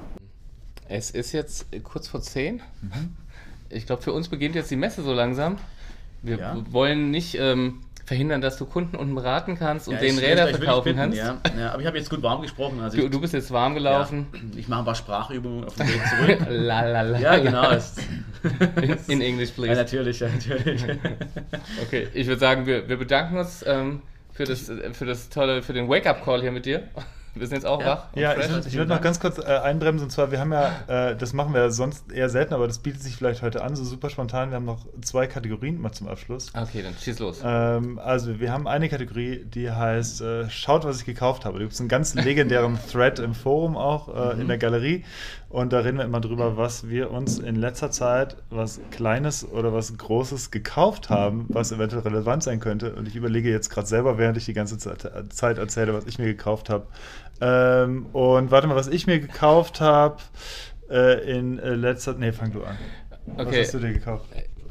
Es ist jetzt kurz vor 10. Ich glaube, für uns beginnt jetzt die Messe so langsam. Wir Ja. wollen nicht ähm, verhindern, dass du Kunden unten beraten kannst und Ja, denen Räder verkaufen bitten, kannst. Ja. Ja, aber ich habe jetzt gut warm gesprochen. Also Du, ich, du bist jetzt warm gelaufen. Ja, ich mache ein paar Sprachübungen auf dem Weg zurück. La, la, la, ja, genau. In, in English, ja, please. natürlich, ja, natürlich. Okay, ich würde sagen, wir, wir bedanken uns ähm, für, das, äh, für das tolle, für den Wake-up-Call hier mit dir. Wir sind jetzt auch Ja. wach. Ja, fresh. ich, ich würde noch ganz kurz äh, einbremsen. Und zwar, wir haben ja, äh, das machen wir sonst eher selten, aber das bietet sich vielleicht heute an, so super spontan. Wir haben noch zwei Kategorien mal zum Abschluss. Okay, dann schieß los. Ähm, also, wir haben eine Kategorie, die heißt äh, Schaut, was ich gekauft habe. Da gibt es einen ganz legendären Thread im Forum auch, äh, in der Galerie. Und da reden wir immer drüber, was wir uns in letzter Zeit, was Kleines oder was Großes gekauft haben, was eventuell relevant sein könnte. Und ich überlege jetzt gerade selber, während ich die ganze Zeit, Zeit erzähle, was ich mir gekauft habe. Ähm, und warte mal, was ich mir gekauft habe äh, in äh, letzter... Nee, fang du an. Was Okay. hast du dir gekauft?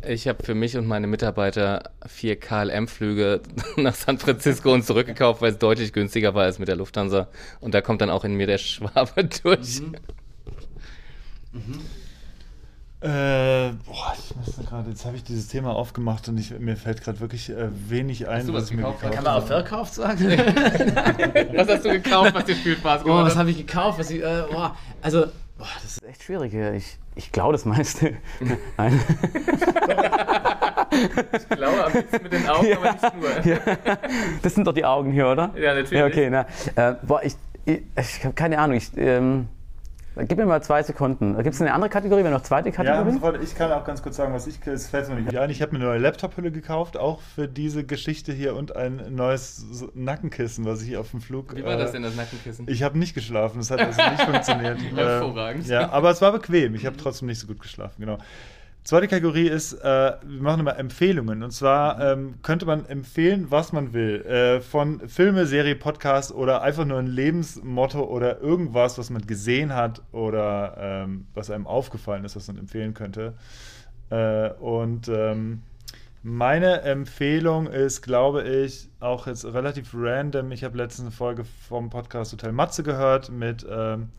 Ich habe für mich und meine Mitarbeiter vier KLM-Flüge nach San Francisco und zurückgekauft, weil es deutlich günstiger war als mit der Lufthansa. Und da kommt dann auch in mir der Schwabe durch. Äh, boah, ich muss gerade, jetzt habe ich dieses Thema aufgemacht und ich, mir fällt gerade wirklich äh, wenig ein, Hast du was was ich mir gekauft? gekauft Kann man habe. auch verkauft sagen? Was hast du gekauft, was dir viel Spaß Oh, gemacht was hat? habe ich gekauft? Was ich, äh, boah, also, boah, das ist echt schwierig. ja. Ich, ich glaube das meiste. Nein. Ich glaube, am liebsten mit den Augen, aber nicht nur. Ja. Das sind doch die Augen hier, oder? Ja, natürlich. Ja, okay, na. Äh, boah, ich, ich, ich habe keine Ahnung. Ich, ähm, gib mir mal zwei Sekunden. Gibt es eine andere Kategorie? Wenn noch zweite Ja, Kategorie? sofort, ich kann auch ganz kurz sagen, was ich, es fällt mir nicht ein. Ich habe mir eine neue Laptop-Hülle gekauft, auch für diese Geschichte hier und ein neues Nackenkissen, was ich auf dem Flug. Wie war das äh, denn, das Nackenkissen? Ich habe nicht geschlafen, das hat also nicht funktioniert. Hervorragend. Äh, ja, aber es war bequem. Ich habe trotzdem nicht so gut geschlafen, genau. Zweite Kategorie ist, äh, wir machen immer Empfehlungen. Und zwar ähm, könnte man empfehlen, was man will. Äh, von Filme, Serie, Podcast oder einfach nur ein Lebensmotto oder irgendwas, was man gesehen hat oder ähm, was einem aufgefallen ist, was man empfehlen könnte. Äh, und ähm, meine Empfehlung ist, glaube ich, auch jetzt relativ random. Ich habe letztens eine Folge vom Podcast Hotel Matze gehört mit, ähm,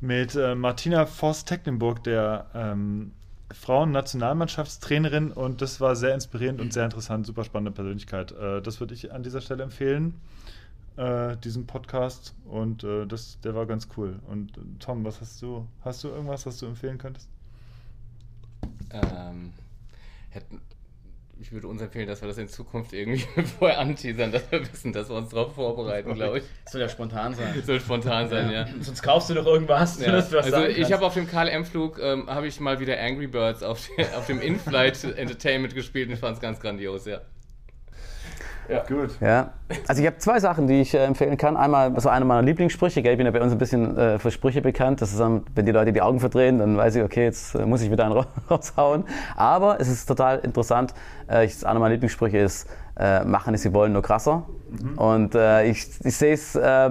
mit äh, Martina Voss-Tecklenburg, der ähm, Frauen-Nationalmannschaftstrainerin. Und das war sehr inspirierend und sehr interessant. Super spannende Persönlichkeit. Äh, das würde ich an dieser Stelle empfehlen, äh, diesen Podcast. Und äh, das, der war ganz cool. Und Tom, was hast du? Hast du irgendwas, was du empfehlen könntest? Ähm, hätten, ich würde uns empfehlen, dass wir das in Zukunft irgendwie vorher anteasern, dass wir wissen, dass wir uns darauf vorbereiten, glaube ich. soll ja spontan sein. Soll spontan sein, ja. Sonst kaufst du doch irgendwas, Ja. dass du was Also ich habe auf dem KLM-Flug ähm, habe ich mal wieder Angry Birds auf, der- auf dem In-Flight Entertainment gespielt und ich fand es ganz grandios, ja. Gut. Ja. Also ich habe zwei Sachen, die ich äh, empfehlen kann. Einmal, das war einer meiner Lieblingssprüche. Gell? Ich bin ja bei uns ein bisschen äh, für Sprüche bekannt. Das ist, ähm, wenn die Leute die Augen verdrehen, dann weiß ich, okay, jetzt äh, muss ich wieder einen ra- raushauen. Aber es ist total interessant. Äh, ich, einer meiner Lieblingssprüche ist, äh, machen es, sie wollen, nur krasser. Und äh, ich, ich sehe es, äh,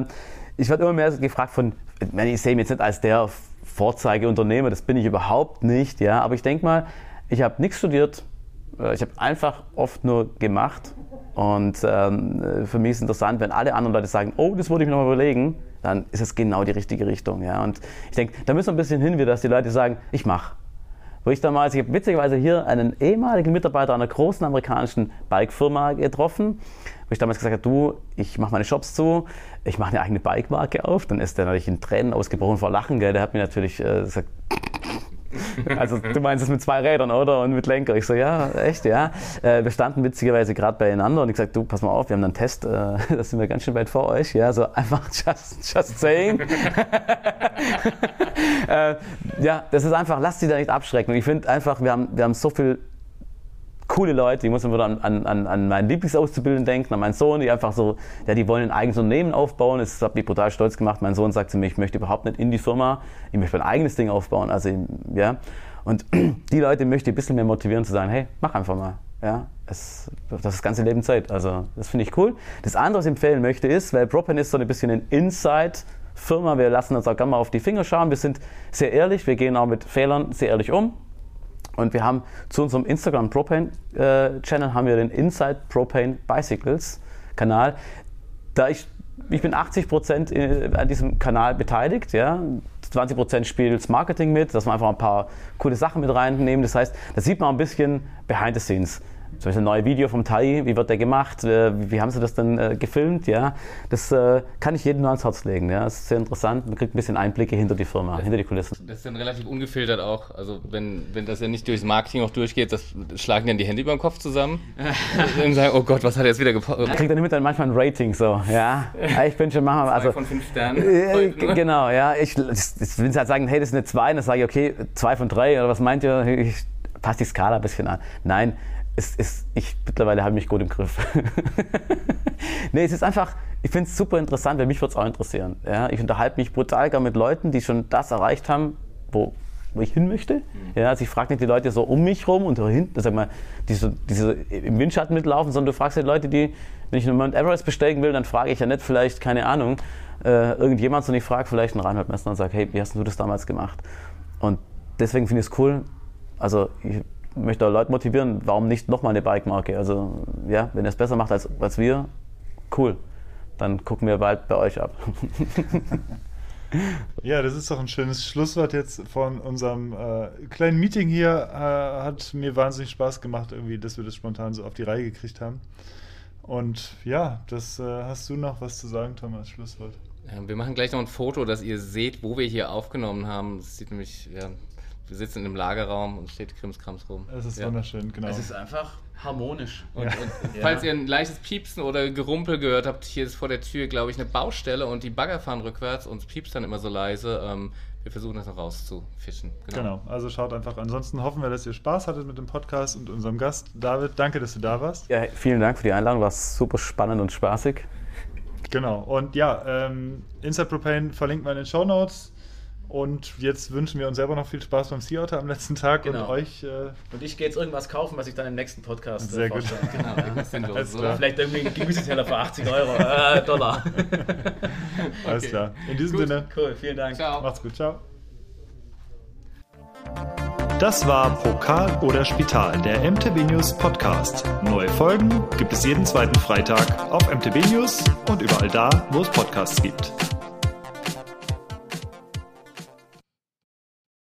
ich werde immer mehr gefragt von, ich sehe mich jetzt nicht als der Vorzeigeunternehmer, das bin ich überhaupt nicht. Ja? Aber ich denke mal, ich habe nichts studiert, äh, Ich habe einfach oft nur gemacht. Und ähm, äh, für mich ist es interessant, wenn alle anderen Leute sagen, oh, das würde ich mir noch mal überlegen, dann ist es genau die richtige Richtung. Ja? Und ich denke, da müssen wir ein bisschen hin, wie dass die Leute sagen, ich mache. Wo ich damals, ich habe witzigerweise hier einen ehemaligen Mitarbeiter einer großen amerikanischen Bike-Firma getroffen, wo ich damals gesagt habe, du, ich mache meine Shops zu, ich mache eine eigene Bike-Marke auf. Dann ist der natürlich in Tränen ausgebrochen vor Lachen. Gell? Der hat mir natürlich äh, gesagt, also du meinst es mit zwei Rädern, oder? Und mit Lenker. Ich so, ja, echt, ja. Äh, wir standen witzigerweise gerade beieinander und ich gesagt, du, pass mal auf, wir haben einen Test, äh, da sind wir ganz schön weit vor euch. Ja, so einfach just, just saying. äh, ja, das ist einfach, lasst sie da nicht abschrecken. Und ich finde einfach, wir haben, wir haben so viel coole Leute, ich muss immer an, an, an- meinen Lieblingsauszubildenden denken, an meinen Sohn, die einfach so, ja, die wollen ein eigenes Unternehmen aufbauen. Das hat mich brutal stolz gemacht. Mein Sohn sagt zu mir, ich möchte überhaupt nicht in die Firma, ich möchte mein eigenes Ding aufbauen. Also, ja. Und die Leute möchte ich ein bisschen mehr motivieren zu sagen, hey, mach einfach mal. Ja, es, das ist das ganze Leben Zeit. Also, das finde ich cool. Das andere, was ich empfehlen möchte, ist, weil Propen ist so ein bisschen ein Inside-Firma. Wir lassen uns auch gerne mal auf die Finger schauen. Wir sind sehr ehrlich. Wir gehen auch mit Fehlern sehr ehrlich um. Und wir haben zu unserem Instagram Propane äh, Channel haben wir den Inside Propane Bicycles Kanal. Da ich, ich bin 80 Prozent an diesem Kanal beteiligt, ja. 20 Prozent spielt das Marketing mit, dass wir einfach ein paar coole Sachen mit reinnehmen. Das heißt, da sieht man ein bisschen behind the scenes. Zum Beispiel ein neues Video vom Tai, wie wird der gemacht, äh, wie haben sie das dann äh, gefilmt, ja. Das äh, kann ich jedem nur ans Herz legen, ja. Das ist sehr interessant, man kriegt ein bisschen Einblicke hinter die Firma, hinter die Kulissen. Das ist dann relativ ungefiltert auch. Also wenn, wenn das ja nicht durchs Marketing auch durchgeht, das schlagen dann die Hände über den Kopf zusammen und sagen, oh Gott, was hat er jetzt wieder gepostet? kriegt dann mit dann manchmal ein Rating so, ja. Ich bin schon manchmal, also von fünf Sternen. Äh, genau, ja. Ich, das, das, wenn sie halt sagen, hey, das ist eine 2, dann sage ich, okay, 2 von 3 oder was meint ihr? Ich passe die Skala ein bisschen an. Nein, es ist, ich mittlerweile habe mich gut im Griff. nee, es ist einfach, ich finde es super interessant, weil mich würde es auch interessieren. Ja, ich unterhalte mich brutal gern mit Leuten, die schon das erreicht haben, wo, wo ich hin möchte. Ja, also ich frage nicht die Leute so um mich rum und hinten, sag mal, die, so, die so im Windschatten mitlaufen, sondern du fragst die Leute, die, wenn ich einen Mount Everest besteigen will, dann frage ich ja nicht vielleicht, keine Ahnung, äh, irgendjemand, sondern ich frage vielleicht einen Reinhold Messner und sage, hey, wie hast du das damals gemacht? Und deswegen finde ich es cool. Also ich möchte auch Leute motivieren, warum nicht nochmal eine Bike-Marke? Also ja, wenn ihr es besser macht als, als wir, cool. Dann gucken wir bald bei euch ab. Ja, das ist doch ein schönes Schlusswort jetzt von unserem äh, kleinen Meeting hier. Äh, hat mir wahnsinnig Spaß gemacht, irgendwie, dass wir das spontan so auf die Reihe gekriegt haben. Und ja, das äh, hast du noch was zu sagen, Thomas, Schlusswort. Ja, wir machen gleich noch ein Foto, dass ihr seht, wo wir hier aufgenommen haben. Das sieht nämlich, ja, wir sitzen in einem Lagerraum und steht Krimskrams rum. Es ist ja. wunderschön, genau. Es ist einfach harmonisch. Und, und falls ihr ein leichtes Piepsen oder Gerumpel gehört habt, hier ist vor der Tür, glaube ich, eine Baustelle und die Bagger fahren rückwärts und es piepst dann immer so leise. Ähm, wir versuchen das noch rauszufischen. Genau, also schaut einfach. Ansonsten hoffen wir, dass ihr Spaß hattet mit dem Podcast und unserem Gast. David, danke, dass du da warst. Ja, vielen Dank für die Einladung, war super spannend und spaßig. Genau, und ja, ähm, Inside Propane verlinkt mal in den Show Notes. Und jetzt wünschen wir uns selber noch viel Spaß beim Sea Otter am letzten Tag und Genau. euch. Äh, Und ich gehe jetzt irgendwas kaufen, was ich dann im nächsten Podcast Sehr äh, gut. vorstelle. Genau, ja, los, oder? Vielleicht irgendwie ein Gemüseteller für 80 Euro, äh, Dollar. alles Okay. klar. In diesem Gut. Sinne, Cool, vielen Dank. Ciao. macht's gut, ciao. Das war Pokal oder Spital, der MTB News Podcast. Neue Folgen gibt es jeden zweiten Freitag auf MTB News und überall da, wo es Podcasts gibt.